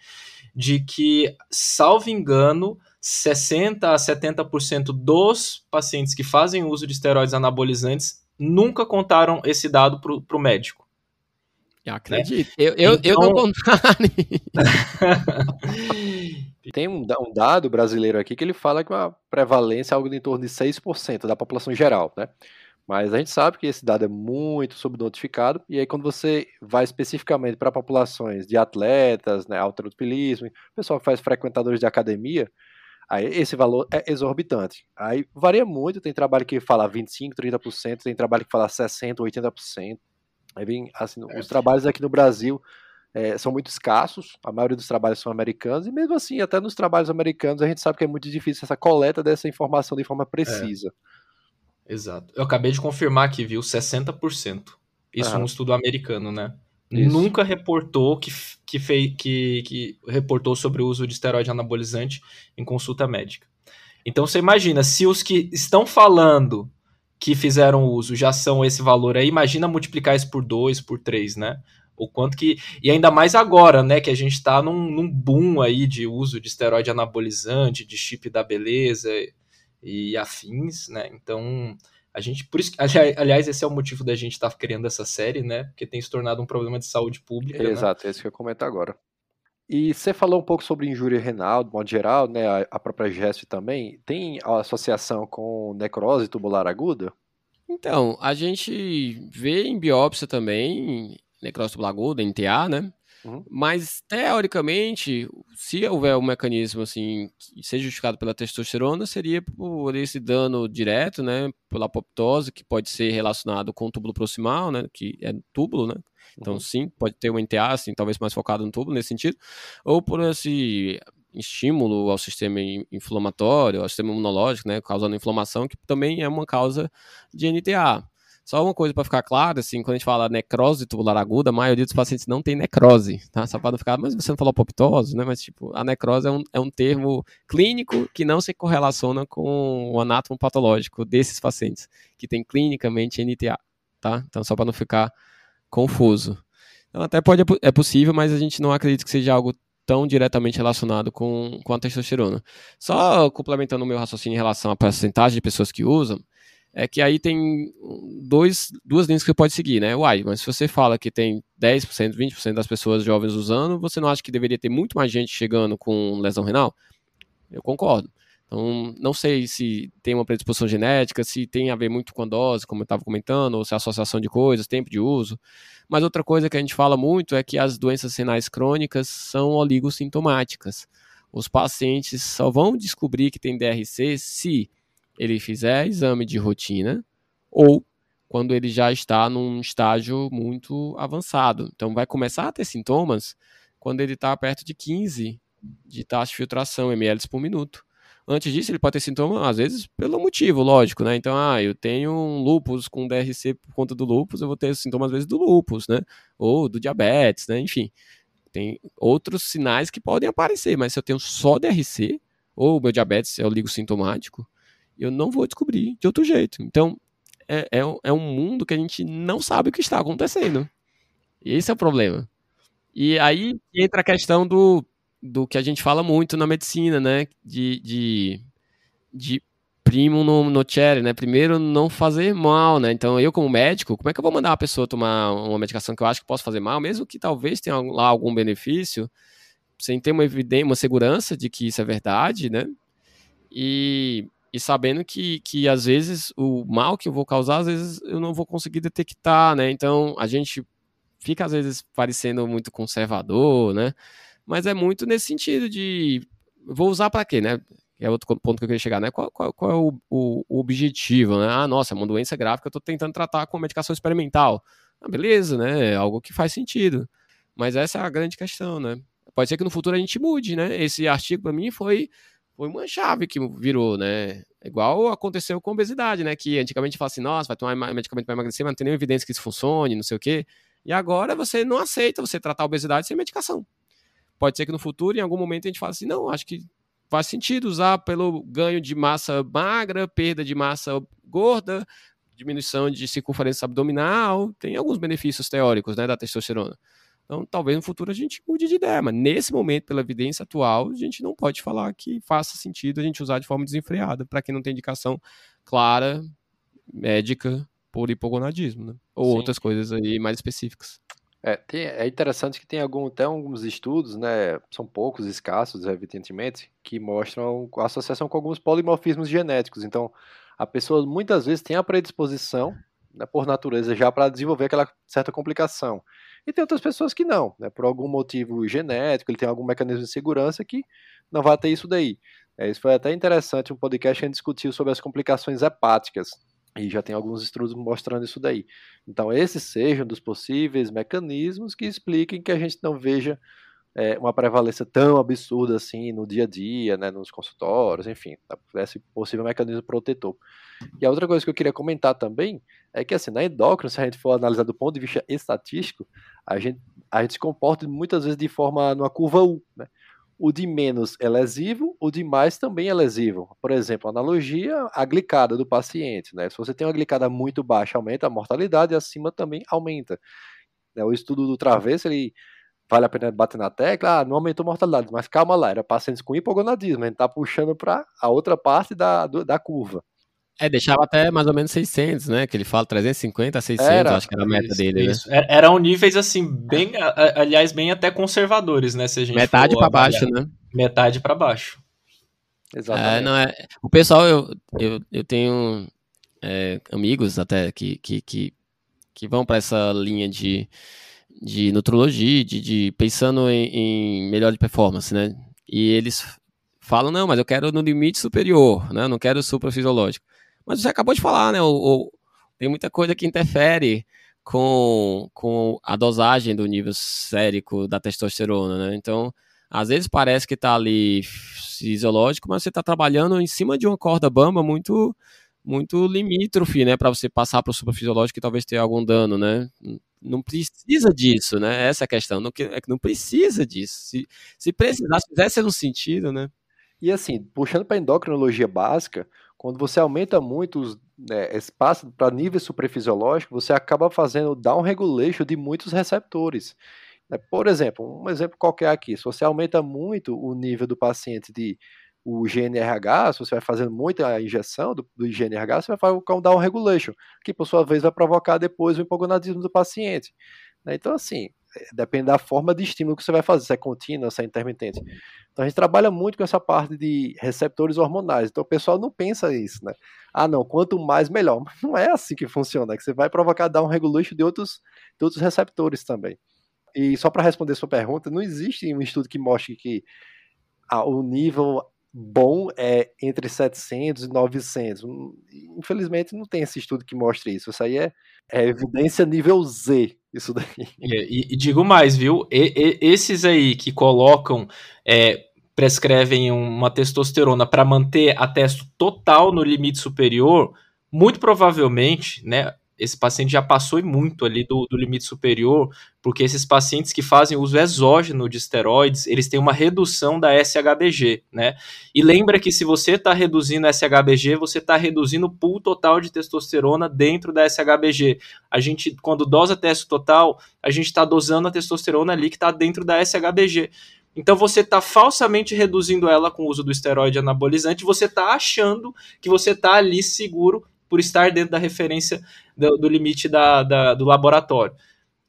de que, salvo engano, 60% a 70% dos pacientes que fazem uso de esteroides anabolizantes nunca contaram esse dado para o médico. Eu acredito. Né? Eu, eu, então... eu não contaria. Tem um, um, dado brasileiro aqui que ele fala que uma prevalência é algo em torno de 6% da população geral, né? Mas a gente sabe que esse dado é muito subnotificado, e aí quando você vai especificamente para populações de atletas, né, alterofilismo, pessoal que faz frequentadores de academia, aí esse valor é exorbitante. Aí varia muito, tem trabalho que fala 25%, 30%, tem trabalho que fala 60%, 80%. Aí vem, assim, é. os trabalhos aqui no Brasil é, são muito escassos, a maioria dos trabalhos são americanos, e mesmo assim, até nos trabalhos americanos, a gente sabe que é muito difícil essa coleta dessa informação de forma precisa. É. Exato. Eu acabei de confirmar aqui, viu? 60%. Isso é um estudo americano, né? Isso. Nunca reportou que, que, fei, que, que reportou sobre o uso de esteroide anabolizante em consulta médica. Então você imagina, se os que estão falando que fizeram uso já são esse valor aí, imagina multiplicar isso por dois, por três, né? O quanto que. E ainda mais agora, né? Que a gente está num, num boom aí de uso de esteroide anabolizante, de chip da beleza e afins, né? Então, a gente, por isso, aliás, esse é o motivo da gente estar tá criando essa série, né? Porque tem se tornado um problema de saúde pública. Né? Exato, né? é isso que eu comento agora. E você falou um pouco sobre injúria renal, de modo geral, né? A, própria GESF também. Tem associação com necrose tubular aguda? Então, a gente vê em biópsia também tubular aguda, NTA, né? Uhum. Mas, teoricamente, se houver um mecanismo assim que seja justificado pela testosterona, seria por esse dano direto, né? Pela apoptose, que pode ser relacionado com o túbulo proximal, né? Que é túbulo, né? Então, uhum. sim, pode ter um NTA, assim, talvez mais focado no túbulo nesse sentido, ou por esse estímulo ao sistema inflamatório, ao sistema imunológico, né, causando inflamação, que também é uma causa de NTA. Só uma coisa para ficar claro, assim, quando a gente fala necrose tubular aguda, a maioria dos pacientes não tem necrose, tá? Só para não ficar, mas você não falou apoptose, né? Mas, tipo, a necrose é um, é um termo clínico que não se correlaciona com o anátomo patológico desses pacientes, que tem clinicamente NTA, tá? Então, só para não ficar confuso. Então, até pode, é possível, mas a gente não acredita que seja algo tão diretamente relacionado com, com a testosterona. Só complementando o meu raciocínio em relação à porcentagem de pessoas que usam, é que aí tem dois, duas linhas que você pode seguir, né? Uai, mas se você fala que tem 10%, 20% das pessoas jovens usando, você não acha que deveria ter muito mais gente chegando com lesão renal? Eu concordo. Então, não sei se tem uma predisposição genética, se tem a ver muito com a dose, como eu estava comentando, ou se é associação de coisas, tempo de uso. Mas outra coisa que a gente fala muito é que as doenças renais crônicas são oligossintomáticas. Os pacientes só vão descobrir que tem DRC se ele fizer exame de rotina ou quando ele já está num estágio muito avançado. Então, vai começar a ter sintomas quando ele está perto de 15 de taxa de filtração, ml por minuto. Antes disso, ele pode ter sintoma, às vezes, pelo motivo, lógico, né? Então, ah, eu tenho um lupus com DRC por conta do lupus, eu vou ter sintomas, às vezes, do lupus, né? Ou do diabetes, né? Enfim, tem outros sinais que podem aparecer, mas se eu tenho só DRC, ou meu diabetes é o ligo sintomático, eu não vou descobrir de outro jeito. Então, é, é, é um mundo que a gente não sabe o que está acontecendo. Esse é o problema. E aí entra a questão do, do que a gente fala muito na medicina, né? De, de, de primo no, no cherry, né? Primeiro, não fazer mal, né? Então, eu como médico, como é que eu vou mandar uma pessoa tomar uma medicação que eu acho que posso fazer mal, mesmo que talvez tenha lá algum benefício, sem ter uma evidência, uma segurança de que isso é verdade, né? E e sabendo que, que às vezes o mal que eu vou causar, às vezes eu não vou conseguir detectar, né? Então a gente fica às vezes parecendo muito conservador, né? Mas é muito nesse sentido de vou usar para quê, né? É outro ponto que eu queria chegar, né? Qual, qual, qual é o, o, o, objetivo, né? Ah, nossa, é uma doença grave que eu estou tentando tratar com medicação experimental. Ah, beleza, né? É algo que faz sentido. Mas essa é a grande questão, né? Pode ser que no futuro a gente mude, né? Esse artigo para mim foi foi uma chave que virou, né? Igual aconteceu com obesidade, né? Que antigamente fala assim, nossa, vai tomar medicamento para emagrecer, mas não tem nenhuma evidência que isso funcione, não sei o quê. E agora você não aceita você tratar a obesidade sem medicação. Pode ser que no futuro, em algum momento, a gente fale assim, não, acho que faz sentido usar pelo ganho de massa magra, perda de massa gorda, diminuição de circunferência abdominal, tem alguns benefícios teóricos, né, da testosterona. Então, talvez no futuro a gente mude de ideia, mas nesse momento, pela evidência atual, a gente não pode falar que faça sentido a gente usar de forma desenfreada, para quem não tem indicação clara, médica, por hipogonadismo, né? Ou Sim. outras coisas aí mais específicas. É, tem, é interessante que tem algum, até alguns estudos, né, são poucos, escassos, evidentemente, que mostram a associação com alguns polimorfismos genéticos. Então, a pessoa muitas vezes tem a predisposição, né, por natureza, já para desenvolver aquela certa complicação. E tem outras pessoas que não, né, por algum motivo genético, ele tem algum mecanismo de segurança que não vai ter isso daí. É, isso foi até interessante, um podcast que a gente discutiu sobre as complicações hepáticas, e já tem alguns estudos mostrando isso daí. Então, esses sejam dos possíveis mecanismos que expliquem que a gente não veja é, uma prevalência tão absurda assim no dia a dia, né, nos consultórios, enfim, esse possível mecanismo protetor. E a outra coisa que eu queria comentar também é que, assim, na endócrina, se a gente for analisar do ponto de vista estatístico, a gente, a gente se comporta muitas vezes de forma numa curva U, né? O de menos é lesivo, o de mais também é lesivo. Por exemplo, analogia, a glicada do paciente, né? Se você tem uma glicada muito baixa, aumenta a mortalidade, e acima também aumenta. Né, o estudo do travesso, ele vale a pena bater na tecla, ah, não aumentou mortalidade, mas calma lá, era pacientes com hipogonadismo, a gente está puxando para a outra parte da, do, da curva. É, deixava até mais ou menos 600, né? Que ele fala 350 a 600, era, acho que era a meta isso, dele, né? isso. né? Eram níveis, assim, bem, aliás, bem até conservadores, né? Se a gente Metade para baixo, né? Metade para baixo. Exatamente. É, não é... O pessoal, eu, eu, eu tenho é, amigos até que, que, que, que vão para essa linha de de nutrologia, de, de pensando em, em melhor de performance, né? E eles falam, não, mas eu quero no limite superior, né? Eu não quero suprafisiológico. Mas você acabou de falar, né? O, o, tem muita coisa que interfere com, com a dosagem do nível sérico da testosterona, né? Então, às vezes parece que está ali fisiológico, mas você está trabalhando em cima de uma corda bamba muito muito limítrofe, né, para você passar para o suprafisiológico e talvez ter algum dano, né? não precisa disso, né? Essa é a questão. Não, é que não precisa disso. Se, se precisasse, fizesse no sentido, né? E assim, puxando para endocrinologia básica, quando você aumenta muito os né, espaço para nível suprafisiológico, você acaba fazendo down regulation de muitos receptores. Né? Por exemplo, um exemplo qualquer aqui, se você aumenta muito o nível do paciente de o GNRH, se você vai fazendo muita injeção do, do GNRH, você vai fazer um down regulation, que por sua vez vai provocar depois o hipogonadismo do paciente. Né? Então, assim, é, depende da forma de estímulo que você vai fazer, se é contínua, se é intermitente. Então a gente trabalha muito com essa parte de receptores hormonais. Então o pessoal não pensa isso, né? Ah, não, quanto mais melhor. Mas não é assim que funciona, é que você vai provocar down regulation de outros, de outros receptores também. E só para responder sua pergunta, não existe um estudo que mostre que ah, o nível bom é entre 700 e 900. Hum, infelizmente não tem esse estudo que mostre isso. Isso aí é, é evidência nível Z, isso daí. E, e, digo mais, viu? E, e, esses aí que colocam, é, prescrevem uma testosterona para manter a testo total no limite superior, muito provavelmente, né? Esse paciente já passou muito ali do, do, limite superior, porque esses pacientes que fazem uso exógeno de esteroides, eles têm uma redução da SHBG, né? E lembra que se você está reduzindo a SHBG, você está reduzindo o pool total de testosterona dentro da SHBG. A gente, quando dosa testo total, a gente está dosando a testosterona ali que está dentro da SHBG. Então você está falsamente reduzindo ela com o uso do esteroide anabolizante, você está achando que você está ali seguro por estar dentro da referência do, do limite da, da, do laboratório.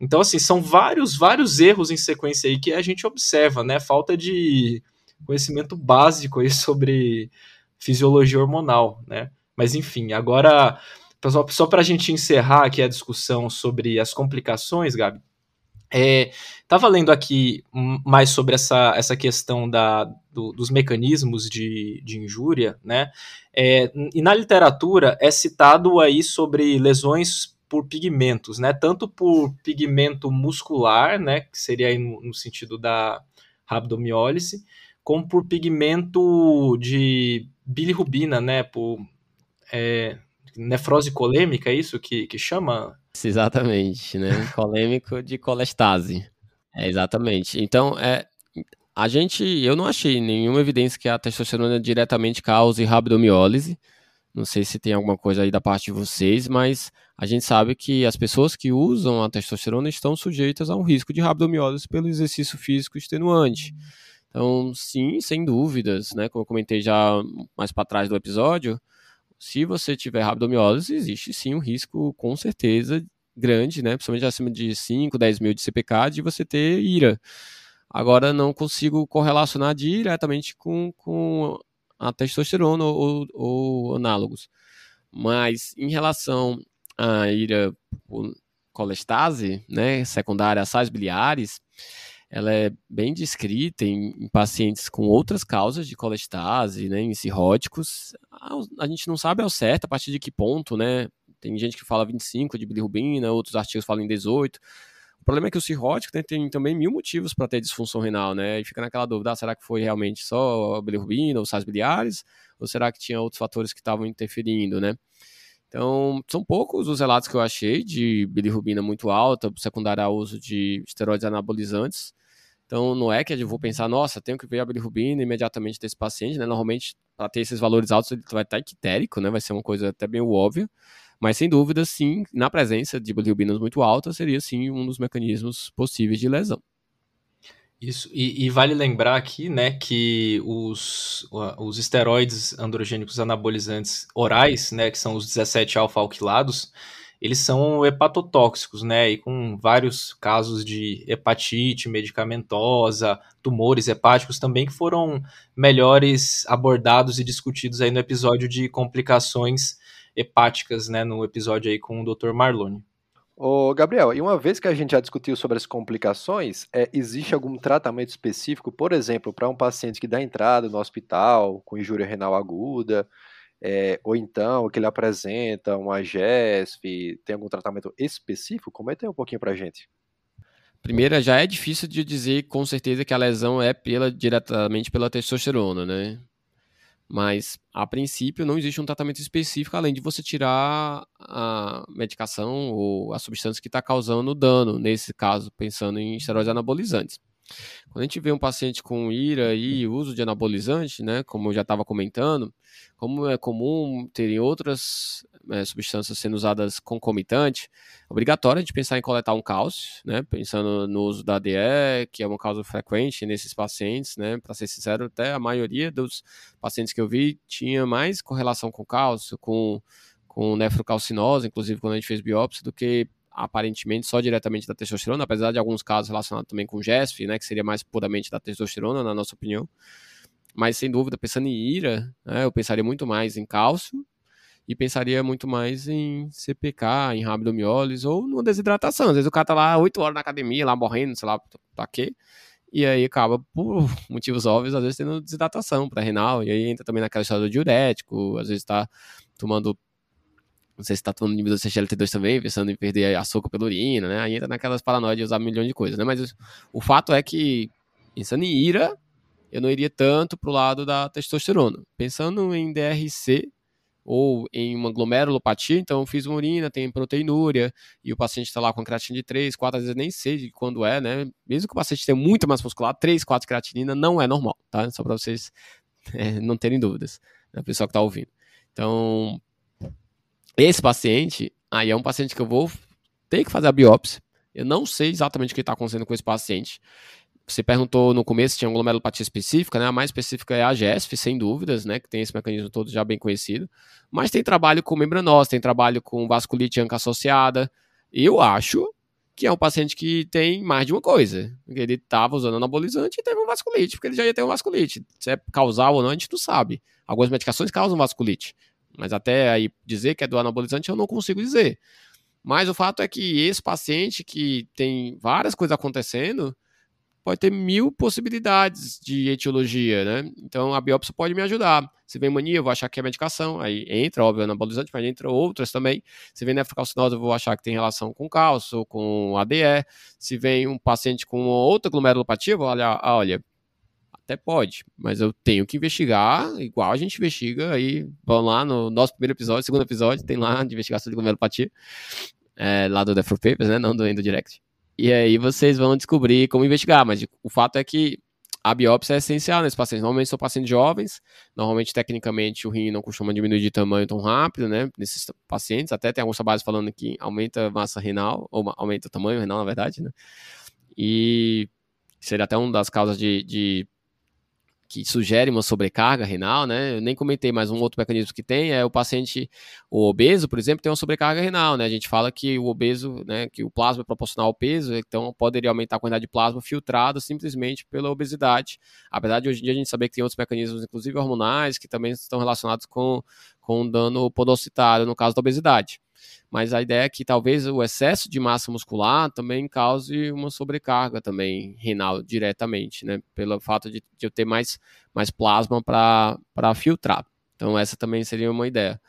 Então, assim, são vários, vários erros em sequência aí que a gente observa, né? Falta de conhecimento básico aí sobre fisiologia hormonal, né? Mas, enfim, agora, pessoal, só para a gente encerrar aqui a discussão sobre as complicações, Gabi, é, lendo aqui mais sobre essa, essa questão da, do, dos mecanismos de, de injúria, né? É, e na literatura é citado aí sobre lesões por pigmentos, né? Tanto por pigmento muscular, né? Que seria aí no, no sentido da rabdomiólise, como por pigmento de bilirrubina, né? Por é, nefrose colêmica, é isso que, que chama? Exatamente, né? Colêmico de colestase. É, exatamente. Então, é, a gente, eu não achei nenhuma evidência que a testosterona diretamente cause rabdomiólise, Não sei se tem alguma coisa aí da parte de vocês, mas a gente sabe que as pessoas que usam a testosterona estão sujeitas a um risco de rabdomiólise pelo exercício físico extenuante. Então, sim, sem dúvidas, né? Como eu comentei já mais para trás do episódio, se você tiver rabdomiólise, existe sim um risco, com certeza, grande, né? Principalmente acima de 5, 10 mil de CPK, de você ter ira. Agora, não consigo correlacionar diretamente com, com a testosterona ou, ou análogos. Mas em relação à ira por colestase, né, secundária a sais biliares, ela é bem descrita em, em, pacientes com outras causas de colestase, né, em cirróticos. A, a, gente não sabe ao certo a partir de que ponto, né? Tem gente que fala 25 de bilirrubina, outros artigos falam em 18 problema é que o cirrótico tem, tem também mil motivos para ter disfunção renal, né? E fica naquela dúvida, ah, será que foi realmente só a bilirrubina ou sais biliares? Ou será que tinha outros fatores que estavam interferindo, né? Então, são poucos os relatos que eu achei de bilirrubina muito alta, secundária ao uso de esteroides anabolizantes. Então, não é que eu vou pensar, nossa, tenho que ver a bilirrubina imediatamente desse paciente, né? Normalmente, para ter esses valores altos, ele vai estar ictérico, né? Vai ser uma coisa até bem óbvia. Mas sem dúvida, sim, na presença de bilirrubinas muito altas, seria sim um dos mecanismos possíveis de lesão. Isso, e, e, vale lembrar aqui, né, que os, os esteroides androgênicos anabolizantes orais, né, que são os 17 alfa-alquilados, eles são hepatotóxicos, né, e com vários casos de hepatite medicamentosa, tumores hepáticos também que foram melhores abordados e discutidos aí no episódio de complicações hepáticas, né, no episódio aí com o Dr. Marlone. Ô, Gabriel, e uma vez que a gente já discutiu sobre as complicações, é, existe algum tratamento específico, por exemplo, para um paciente que dá entrada no hospital com injúria renal aguda, é, ou então que ele apresenta uma GESF, tem algum tratamento específico? Comenta aí um pouquinho para a gente. Primeiro, já é difícil de dizer com certeza que a lesão é pela, diretamente pela testosterona, né? Mas, a princípio, não existe um tratamento específico além de você tirar a medicação ou a substância que está causando dano, nesse caso, pensando em esteroides anabolizantes. Quando a gente vê um paciente com ira e uso de anabolizante, né, como eu já estava comentando, como é comum terem outras é, substâncias sendo usadas concomitante, é obrigatório a gente pensar em coletar um cálcio, né, pensando no uso da ADE, que é uma causa frequente nesses pacientes, né, para ser sincero, até a maioria dos pacientes que eu vi tinha mais correlação com cálcio, com, com nefrocalcinose, inclusive quando a gente fez biópsia, do que aparentemente só diretamente da testosterona, apesar de alguns casos relacionados também com GESF, né, que seria mais puramente da testosterona, na nossa opinião. Mas sem dúvida, pensando em ira, né, eu pensaria muito mais em cálcio e pensaria muito mais em CPK, em rabdomiólise ou numa desidratação. Às vezes o cara tá lá 8 horas na academia, lá morrendo, sei lá, pra quê? E aí acaba, por motivos óbvios, às vezes tendo desidratação para renal, e aí entra também naquela história do diurético, às vezes está tomando não sei se tá tomando do CGLT2 também, pensando em perder açúcar pela urina, né? Aí entra naquelas paranoias de usar milhões de coisas, né? Mas o fato é que, pensando em ira, eu não iria tanto pro lado da testosterona. Pensando em DRC ou em uma glomerulopatia, então fiz uma urina, tem proteinúria, e o paciente está lá com creatina de 3, 4, às vezes nem sei de quando é, né? Mesmo que o paciente tenha muito mais muscular, 3, 4 creatinina não é normal, tá? Só para vocês é, não terem dúvidas, né? O pessoal que tá ouvindo. Então, esse paciente, aí é um paciente que eu vou ter que fazer a biópsia. Eu não sei exatamente o que está acontecendo com esse paciente. Você perguntou no começo se tinha glomerulopatia específica, né? A mais específica é a GESF, sem dúvidas, né? Que tem esse mecanismo todo já bem conhecido. Mas tem trabalho com membranose, tem trabalho com vasculite anca associada. Eu acho que é um paciente que tem mais de uma coisa. Ele estava usando anabolizante e teve um vasculite, porque ele já ia ter um vasculite. Se é causal ou não, a gente não sabe. Algumas medicações causam vasculite. Mas até aí dizer que é do anabolizante eu não consigo dizer. Mas o fato é que esse paciente que tem várias coisas acontecendo pode ter mil possibilidades de etiologia, né? Então a biópsia pode me ajudar. Se vem mania, eu vou achar que é medicação, aí entra, óbvio, anabolizante, mas entra outras também. Se vem nefrocalcinose, eu vou achar que tem relação com cálcio, com ADE. Se vem um paciente com outra glomerulopatia, eu vou olhar, ah, olha, até pode, mas eu tenho que investigar, igual a gente investiga aí, vamos lá no nosso primeiro episódio, segundo episódio, tem lá de investigação de glomerulopatia, é, lá do The Papers, né, não do Endo Direct. E aí vocês vão descobrir como investigar, mas o fato é que a biópsia é essencial nesse paciente. Normalmente são pacientes jovens, normalmente, tecnicamente, o rim não costuma diminuir de tamanho tão rápido, né? Nesses pacientes, até tem alguns trabalhos falando que aumenta a massa renal, ou aumenta o tamanho renal, na verdade, né? E seria até uma das causas de, de que sugere uma sobrecarga renal, né? Eu nem comentei, mas um outro mecanismo que tem é o paciente, o obeso, por exemplo, tem uma sobrecarga renal, né? A gente fala que o obeso, né, que o plasma é proporcional ao peso, então poderia aumentar a quantidade de plasma filtrado simplesmente pela obesidade. Apesar de hoje em dia a gente saber que tem outros mecanismos, inclusive hormonais, que também estão relacionados com, com dano podocitário no caso da obesidade mas a ideia é que talvez o excesso de massa muscular também cause uma sobrecarga também renal diretamente, né? Pelo fato de, de eu ter mais, mais plasma para filtrar. Então essa também seria uma ideia.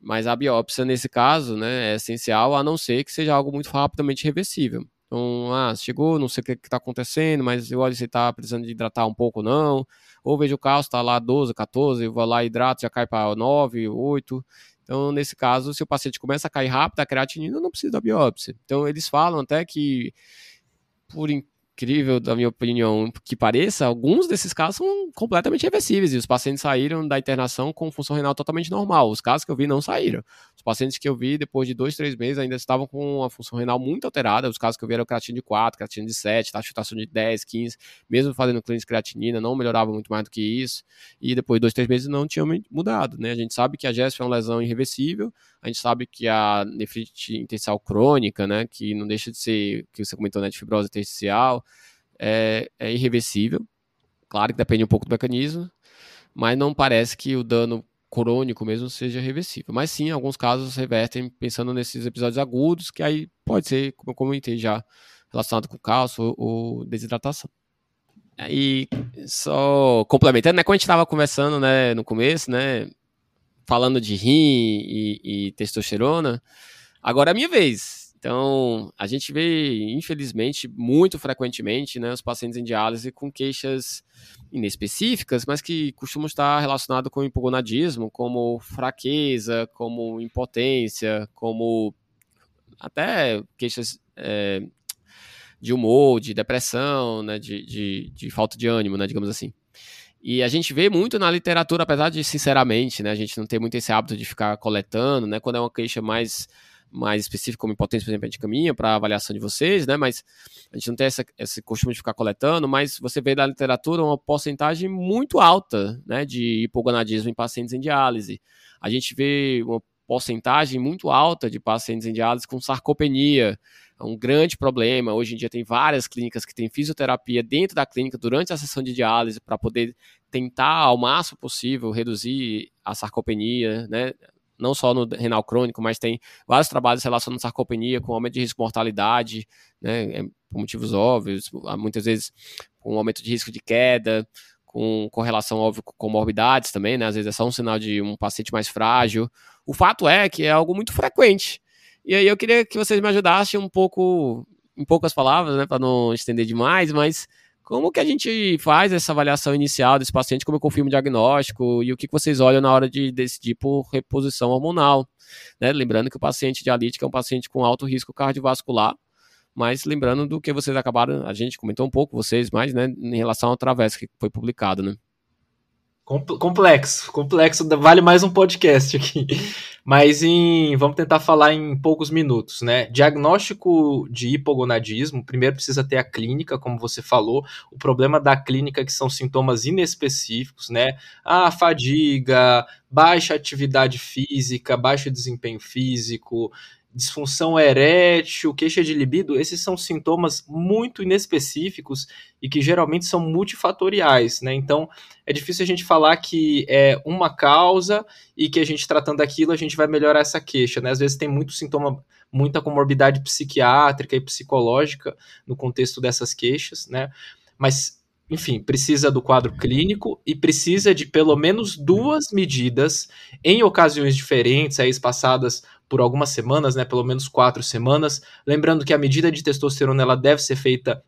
Mas a biópsia, nesse caso, né, é essencial, a não ser que seja algo muito rapidamente reversível. Então, ah, chegou, não sei o que está acontecendo, mas eu olho se está precisando de hidratar um pouco ou não. Ou vejo o cálcio, está lá 12, 14, eu vou lá, hidrato, já cai para 9, 8. Então, nesse caso, se o paciente começa a cair rápido, a creatinina não precisa da biópsia. Então, eles falam até que, por, incrível, da minha opinião, que pareça, alguns desses casos são completamente reversíveis e os pacientes saíram da internação com função renal totalmente normal. Os casos que eu vi não saíram. Pacientes que eu vi depois de dois, três meses ainda estavam com a função renal muito alterada. Os casos que eu vi eram creatina de 4, creatina de 7, taxa de filtração de 10, 15, mesmo fazendo clínica de creatinina, não melhorava muito mais do que isso. E depois de dois, três meses não tinham mudado. Né? A gente sabe que a GESF é uma lesão irreversível, a gente sabe que a nefrite intersticial crônica, né, que não deixa de ser, que você comentou, né, de fibrose intersticial, é, é irreversível. Claro que depende um pouco do mecanismo, mas não parece que o dano crônico mesmo seja reversível. Mas sim, alguns casos revertem pensando nesses episódios agudos, que aí pode ser, como eu comentei já, relacionado com cálcio ou, desidratação. E só complementando, né, quando a gente estava conversando né, no começo, né, falando de rim e, e testosterona, agora é a minha vez. Então, a gente vê, infelizmente, muito frequentemente, né, os pacientes em diálise com queixas inespecíficas, mas que costumam estar relacionados com hipogonadismo, como fraqueza, como impotência, como até queixas é, de humor, de depressão, né, de, de, de falta de ânimo, né, digamos assim. E a gente vê muito na literatura, apesar de, sinceramente, né, a gente não ter muito esse hábito de ficar coletando, né, quando é uma queixa mais, mais específica, como impotência, por exemplo, a gente caminha para avaliação de vocês, né, mas a gente não tem essa, esse costume de ficar coletando, mas você vê na literatura uma porcentagem muito alta, né, de hipogonadismo em pacientes em diálise. A gente vê uma porcentagem muito alta de pacientes em diálise com sarcopenia, é um grande problema. Hoje em dia tem várias clínicas que têm fisioterapia dentro da clínica durante a sessão de diálise para poder tentar ao máximo possível reduzir a sarcopenia, né? Não só no renal crônico, mas tem vários trabalhos relacionados à sarcopenia com aumento de risco de mortalidade, né? É, por motivos óbvios, muitas vezes com aumento de risco de queda, com correlação óbvio com comorbidades também, né? Às vezes é só um sinal de um paciente mais frágil. O fato é que é algo muito frequente. E aí eu queria que vocês me ajudassem um pouco, em poucas palavras, né, para não estender demais, mas como que a gente faz essa avaliação inicial desse paciente, como eu confirmo o diagnóstico e o que vocês olham na hora de decidir por reposição hormonal, né? Lembrando que o paciente dialítico é um paciente com alto risco cardiovascular, mas lembrando do que vocês acabaram, a gente comentou um pouco, vocês mais, né, em relação ao Travessa que foi publicado, né? Complexo, complexo, vale mais um podcast aqui. Mas em, vamos tentar falar em poucos minutos, né? Diagnóstico de hipogonadismo, primeiro precisa ter a clínica, como você falou. O problema da clínica é que são sintomas inespecíficos, né? A fadiga, baixa atividade física, baixo desempenho físico, disfunção erétil, queixa de libido, esses são sintomas muito inespecíficos e que geralmente são multifatoriais, né? Então é difícil a gente falar que é uma causa e que a gente tratando aquilo a gente vai melhorar essa queixa, né? Às vezes tem muito sintoma, muita comorbidade psiquiátrica e psicológica no contexto dessas queixas, né? Mas enfim, precisa do quadro clínico e precisa de pelo menos duas medidas em ocasiões diferentes, aí espaçadas por algumas semanas, né, pelo menos quatro semanas. Lembrando que a medida de testosterona ela deve ser feita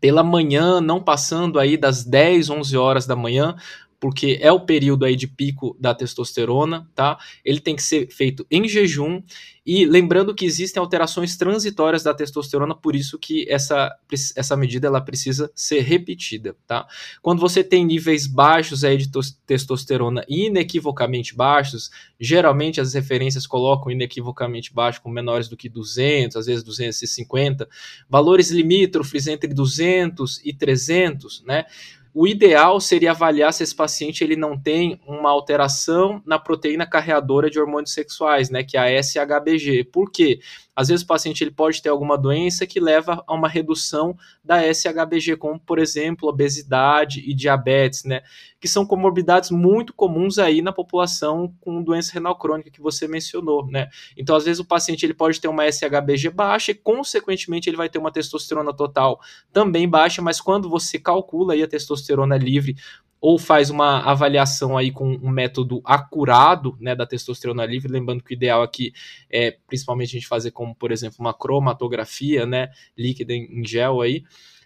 pela manhã, não passando aí das 10, 11 horas da manhã, porque é o período aí de pico da testosterona, tá? Ele tem que ser feito em jejum e lembrando que existem alterações transitórias da testosterona, por isso que essa, essa medida ela precisa ser repetida, tá? Quando você tem níveis baixos aí de testosterona inequivocamente baixos, geralmente as referências colocam inequivocamente baixo com menores do que 200, às vezes 250, valores limítrofes entre 200 e 300, né? O ideal seria avaliar se esse paciente ele não tem uma alteração na proteína carreadora de hormônios sexuais, né, que é a SHBG. Por quê? Às vezes o paciente ele pode ter alguma doença que leva a uma redução da SHBG, como por exemplo obesidade e diabetes, né, que são comorbidades muito comuns aí na população com doença renal crônica que você mencionou, né. Então às vezes o paciente ele pode ter uma SHBG baixa e consequentemente ele vai ter uma testosterona total também baixa, mas quando você calcula aí a testosterona livre ou faz uma avaliação aí com um método acurado né, da testosterona livre, lembrando que o ideal aqui é principalmente a gente fazer como, por exemplo, uma cromatografia né, líquida em gel aí,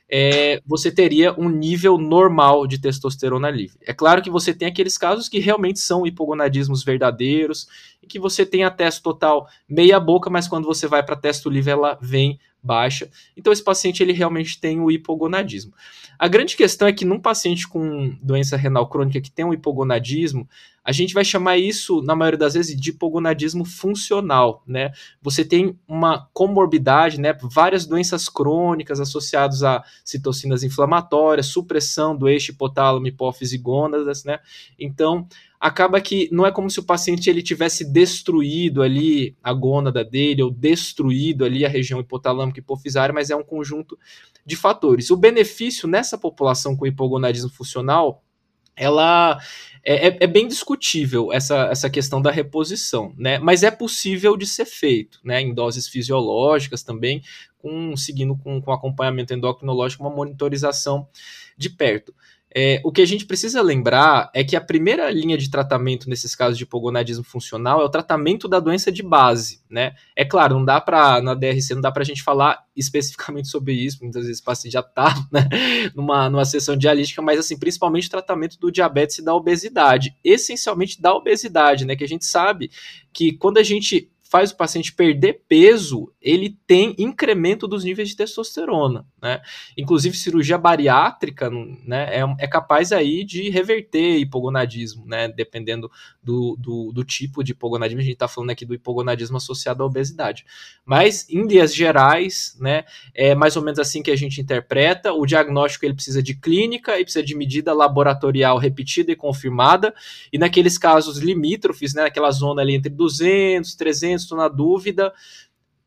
é, você teria um nível normal de testosterona livre. É claro que você tem aqueles casos que realmente são hipogonadismos verdadeiros, e que você tem a testo total meia boca, mas quando você vai para testo livre ela vem baixa. Então esse paciente ele realmente tem o hipogonadismo. A grande questão é que num paciente com doença renal crônica que tem um hipogonadismo, a gente vai chamar isso, na maioria das vezes, de hipogonadismo funcional, né? Você tem uma comorbidade, né? Várias doenças crônicas associadas a citocinas inflamatórias, supressão do eixo hipotálamo, hipófise gônadas, né? Então, acaba que não é como se o paciente ele tivesse destruído ali a gônada dele ou destruído ali a região hipotalâmica hipofisária, mas é um conjunto de fatores. O benefício nessa população com hipogonadismo funcional, ela é, é, é, bem discutível essa, essa questão da reposição, né? Mas é possível de ser feito, né? Em doses fisiológicas também, com, seguindo com, com acompanhamento endocrinológico, uma monitorização de perto. É, o que a gente precisa lembrar é que a primeira linha de tratamento nesses casos de hipogonadismo funcional é o tratamento da doença de base, né? É claro, não dá para na DRC não dá para a gente falar especificamente sobre isso, muitas vezes o paciente já está né, numa, numa sessão dialítica, mas assim, principalmente o tratamento do diabetes e da obesidade, essencialmente da obesidade, né? Que a gente sabe que quando a gente faz o paciente perder peso, ele tem incremento dos níveis de testosterona, né? Inclusive cirurgia bariátrica, né, é, é capaz aí de reverter hipogonadismo, né? Dependendo do, do, do tipo de hipogonadismo, a gente está falando aqui do hipogonadismo associado à obesidade. Mas em linhas gerais, né, é mais ou menos assim que a gente interpreta. O diagnóstico ele precisa de clínica e precisa de medida laboratorial repetida e confirmada. E naqueles casos limítrofes, né, naquela zona ali entre 200, 300 estou na dúvida,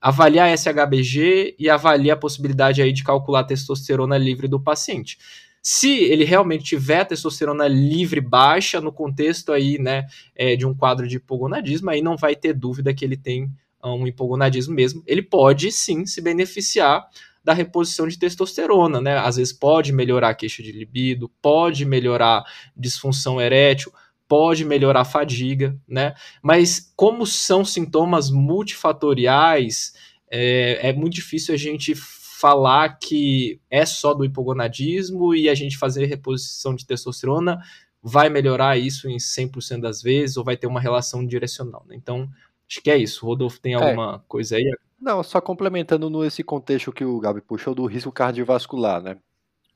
avaliar SHBG e avaliar a possibilidade aí de calcular a testosterona livre do paciente. Se ele realmente tiver testosterona livre baixa no contexto aí, né, é, de um quadro de hipogonadismo, aí não vai ter dúvida que ele tem ah, um hipogonadismo mesmo. Ele pode sim se beneficiar da reposição de testosterona, né? Às vezes pode melhorar a queixa de libido, pode melhorar disfunção erétil, pode melhorar a fadiga, né? Mas como são sintomas multifatoriais, é, é muito difícil a gente falar que é só do hipogonadismo e a gente fazer reposição de testosterona vai melhorar isso em 100% das vezes ou vai ter uma relação direcional. Né? Então, acho que é isso. Rodolfo, tem é. alguma é. coisa aí? Não, só complementando nesse contexto que o Gabi puxou do risco cardiovascular, né?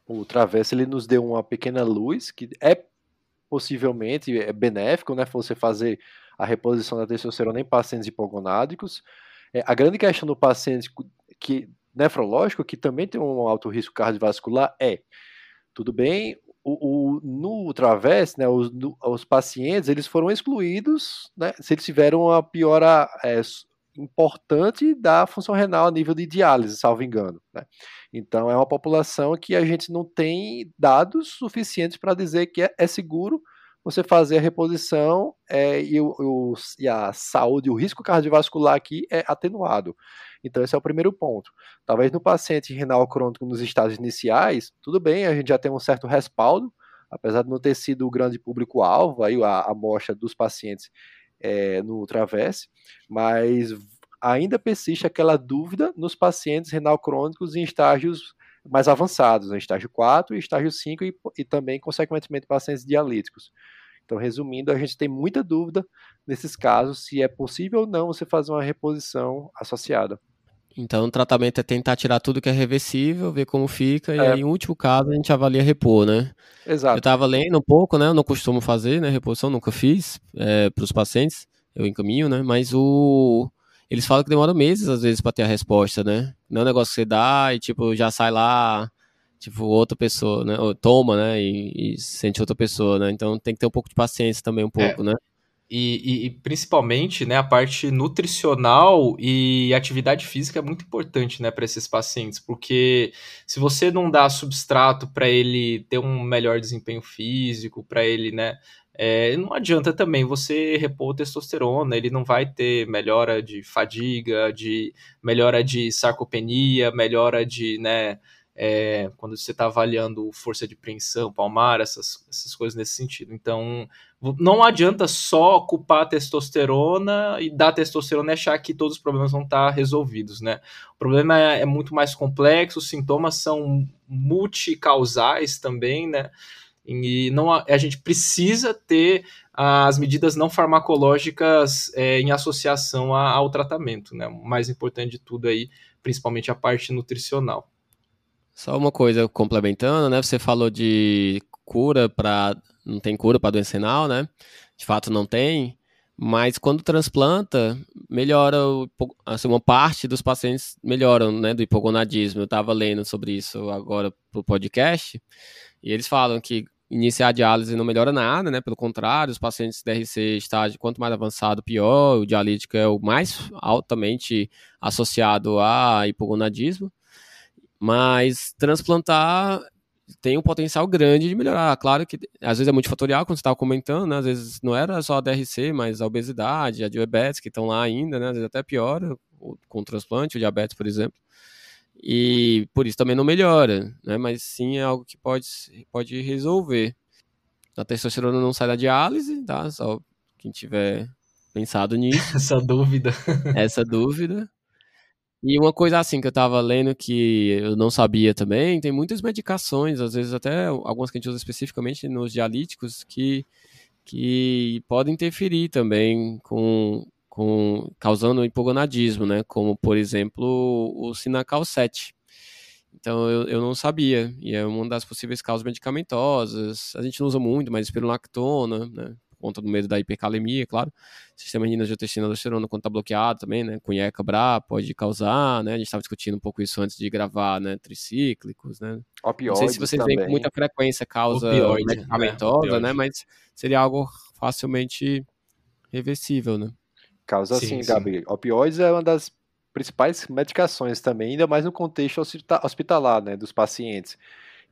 O Travesso ele nos deu uma pequena luz que é possivelmente é benéfico, né, você fazer a reposição da testosterona em pacientes hipogonádicos. É, a grande questão do paciente que nefrológico, que também tem um alto risco cardiovascular, é, tudo bem, o, o, no Travesse, né, os, os pacientes, eles foram excluídos, né, se eles tiveram uma piora é, importante da função renal a nível de diálise, salvo engano. Né? Então, é uma população que a gente não tem dados suficientes para dizer que é, é, seguro você fazer a reposição é, e, o, e, a saúde, o risco cardiovascular aqui é atenuado. Então, esse é o primeiro ponto. Talvez no paciente renal crônico nos estágios iniciais, tudo bem, a gente já tem um certo respaldo, apesar de não ter sido o grande público-alvo, aí a amostra dos pacientes é, no Travesse, mas ainda persiste aquela dúvida nos pacientes renal crônicos em estágios mais avançados, né, estágio 4 e estágio 5, e, e também, consequentemente, pacientes dialíticos. Então, resumindo, a gente tem muita dúvida nesses casos se é possível ou não você fazer uma reposição associada. Então, o tratamento é tentar tirar tudo que é reversível, ver como fica, é. e aí, em último caso, a gente avalia repor, né? Exato. Eu estava lendo um pouco, né? Eu não costumo fazer, né? Reposição, nunca fiz é, para os pacientes, eu encaminho, né? Mas o. Eles falam que demora meses, às vezes, para ter a resposta, né? Não é um negócio que você dá e, tipo, já sai lá, tipo, outra pessoa, né? Ou toma, né? E, e sente outra pessoa, né? Então tem que ter um pouco de paciência também, um pouco, é. né? E, e, principalmente né, a parte nutricional e atividade física é muito importante né, para esses pacientes, porque se você não dá substrato para ele ter um melhor desempenho físico, para ele, né, é, não adianta também você repor testosterona, ele não vai ter melhora de fadiga, de melhora de sarcopenia, melhora de, né, é, quando você está avaliando força de preensão, palmar, essas, essas coisas nesse sentido. Então, não adianta só culpar a testosterona e dar testosterona e achar que todos os problemas vão estar resolvidos, né? O problema é, é muito mais complexo, os sintomas são multicausais também, né? E não, a gente precisa ter as medidas não farmacológicas é, em associação ao tratamento, né? O mais importante de tudo aí, principalmente a parte nutricional. Só uma coisa complementando, né? Você falou de cura para não tem cura para doença renal, né? De fato não tem, mas quando transplanta, melhora o, assim, uma parte dos pacientes melhoram, né, do hipogonadismo. Eu estava lendo sobre isso agora pro podcast, e eles falam que iniciar a diálise não melhora nada, né? Pelo contrário, os pacientes DRC estágio quanto mais avançado, pior. O dialítico é o mais altamente associado a hipogonadismo. Mas transplantar tem um potencial grande de melhorar. Claro que às vezes é multifatorial, como você estava comentando, né? Às vezes não era só a DRC, mas a obesidade, a diabetes, que estão lá ainda, né? Às vezes até piora com o transplante, o diabetes, por exemplo. E por isso também não melhora, né? Mas sim é algo que pode, pode resolver. A testosterona não sai da diálise, tá? Só quem tiver pensado nisso. Essa dúvida. Essa dúvida. E uma coisa assim que eu tava lendo que eu não sabia também, tem muitas medicações, às vezes até algumas que a gente usa especificamente nos dialíticos, que, que podem interferir também com, com causando hipogonadismo, né? Como, por exemplo, o Sinacal 7. Então eu, eu não sabia, e é uma das possíveis causas medicamentosas. A gente não usa muito, mas espirulactona, né? Conta do medo da hipercalemia, claro. Sistema de angiotensina aldosterona quando está bloqueado também, né? Cunheca BRA pode causar, né? A gente estava discutindo um pouco isso antes de gravar, né? Tricíclicos, né? Opioides Não sei se vocês veem com muita frequência causa Opioide, né? medicamentosa, né? né? Mas seria algo facilmente reversível, né? Causa sim, sim, Gabi. Opioides é uma das principais medicações também, ainda mais no contexto hospitalar, né? Dos pacientes.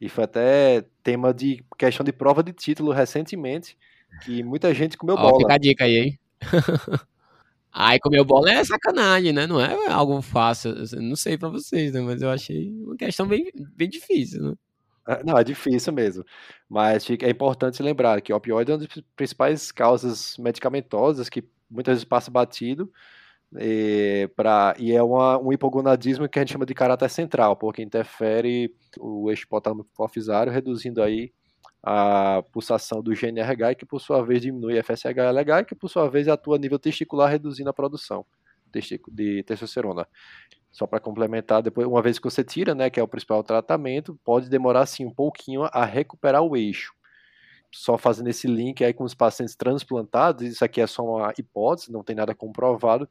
E foi até tema de questão de prova de título recentemente, que muita gente comeu Ó, bola. Fica a dica aí, hein? Ai, comer bola é sacanagem, né? Não é algo fácil. Não sei para vocês, né? Mas eu achei uma questão bem, bem difícil, né? É, não, é difícil mesmo. Mas é importante lembrar que o opioide é uma das principais causas medicamentosas que muitas vezes passa batido. E, pra, e é uma, um hipogonadismo que a gente chama de caráter central, porque interfere o eixo hipotálamo hipofisário, reduzindo aí a pulsação do GNRH, que por sua vez diminui a FSH-LH, que por sua vez atua a nível testicular, reduzindo a produção de testosterona. Só para complementar, depois, uma vez que você tira, né, que é o principal tratamento, pode demorar sim um pouquinho a recuperar o eixo. Só fazendo esse link aí com os pacientes transplantados, isso aqui é só uma hipótese, não tem nada comprovado,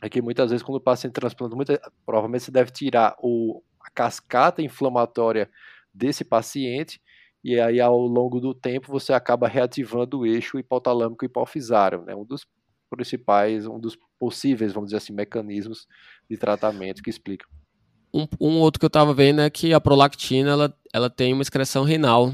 é que muitas vezes quando o paciente transplanta, muita, provavelmente você deve tirar o, a cascata inflamatória desse paciente e aí ao longo do tempo você acaba reativando o eixo hipotalâmico hipofisário, né? Um dos principais, um dos possíveis, vamos dizer assim, mecanismos de tratamento que explicam. Um, um outro que eu estava vendo é que a prolactina ela, ela tem uma excreção renal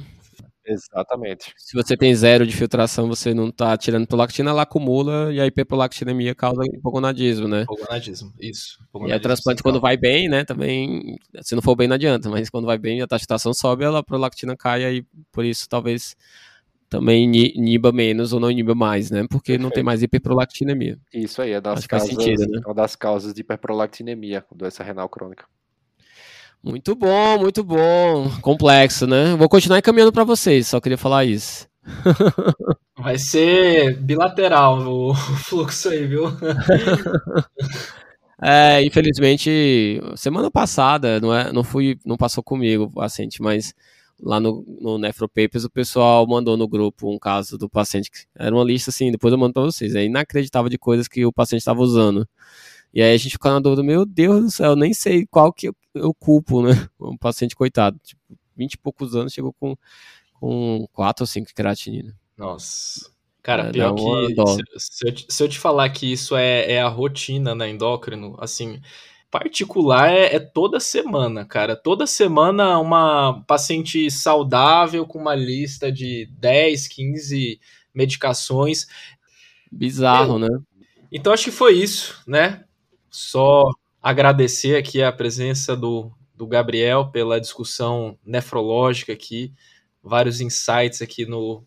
Exatamente. Se você tem zero de filtração, você não está tirando prolactina, ela acumula e a hiperprolactinemia causa hipogonadismo, né? Hipogonadismo, isso. Hipogonadismo e a transplante quando vai bem, né, também, se não for bem não adianta, mas quando vai bem a taxa de filtração sobe, a prolactina cai aí, por isso talvez também iniba menos ou não iniba mais, né? Porque Perfeito. não tem mais hiperprolactinemia. Isso aí, é das, causas, sentido, né? é uma das causas de hiperprolactinemia, doença renal crônica. Muito bom, muito bom. Complexo, né? Vou continuar encaminhando para vocês, só queria falar isso. Vai ser bilateral o fluxo aí, viu? É, infelizmente, semana passada, não, é, não fui, não passou comigo o paciente, mas lá no, no Nefropapers o pessoal mandou no grupo um caso do paciente, era uma lista assim, depois eu mando para vocês, é inacreditável de coisas que o paciente estava usando. E aí a gente fica na dúvida, meu Deus do céu, eu nem sei qual que eu, culpo, né? Um paciente coitado, tipo, 20 e poucos anos, chegou com, com 4 ou 5 de creatinina. Nossa. Cara, é, pior que se, se, eu, se, eu, te falar que isso é, é a rotina na endócrino, assim, particular é, é, toda semana, cara. Toda semana uma paciente saudável com uma lista de 10, 15 medicações. Bizarro, eu, né? Então acho que foi isso, né? Só agradecer aqui a presença do, do Gabriel pela discussão nefrológica aqui, vários insights aqui no,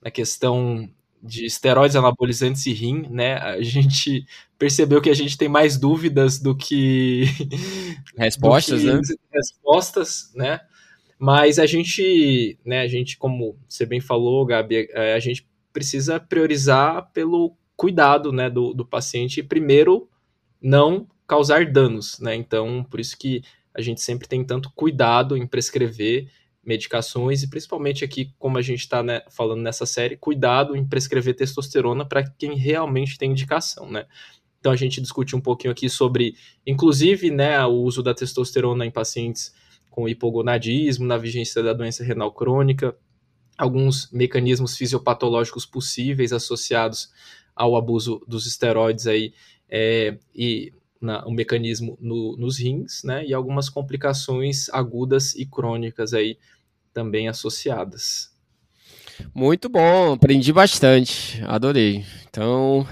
na questão de esteroides anabolizantes e rim, né? A gente percebeu que a gente tem mais dúvidas do que respostas, do que né? Respostas, né? Mas a gente, né, a gente, como você bem falou, Gabi, é, a gente precisa priorizar pelo cuidado, né, do, do paciente primeiro não causar danos, né? Então, por isso que a gente sempre tem tanto cuidado em prescrever medicações e principalmente aqui, como a gente está né, falando nessa série, cuidado em prescrever testosterona para quem realmente tem indicação, né? Então a gente discute um pouquinho aqui sobre, inclusive, né, o uso da testosterona em pacientes com hipogonadismo, na vigência da doença renal crônica, alguns mecanismos fisiopatológicos possíveis associados ao abuso dos esteroides aí é, e na, um mecanismo no, nos rins, né, e algumas complicações agudas e crônicas aí também associadas. Muito bom, aprendi bastante, adorei. Então,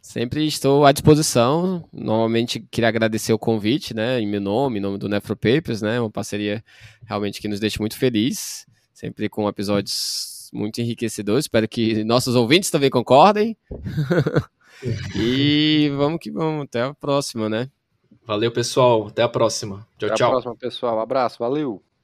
sempre estou à disposição. Normalmente queria agradecer o convite, né, em meu nome, em nome do Nefropapers, né, uma parceria realmente que nos deixa muito feliz, sempre com episódios muito enriquecedores. Espero que nossos ouvintes também concordem. e vamos que vamos. Até a próxima, né? Valeu, pessoal. Até a próxima. Tchau, Até tchau. Até a próxima, pessoal. abraço. Valeu.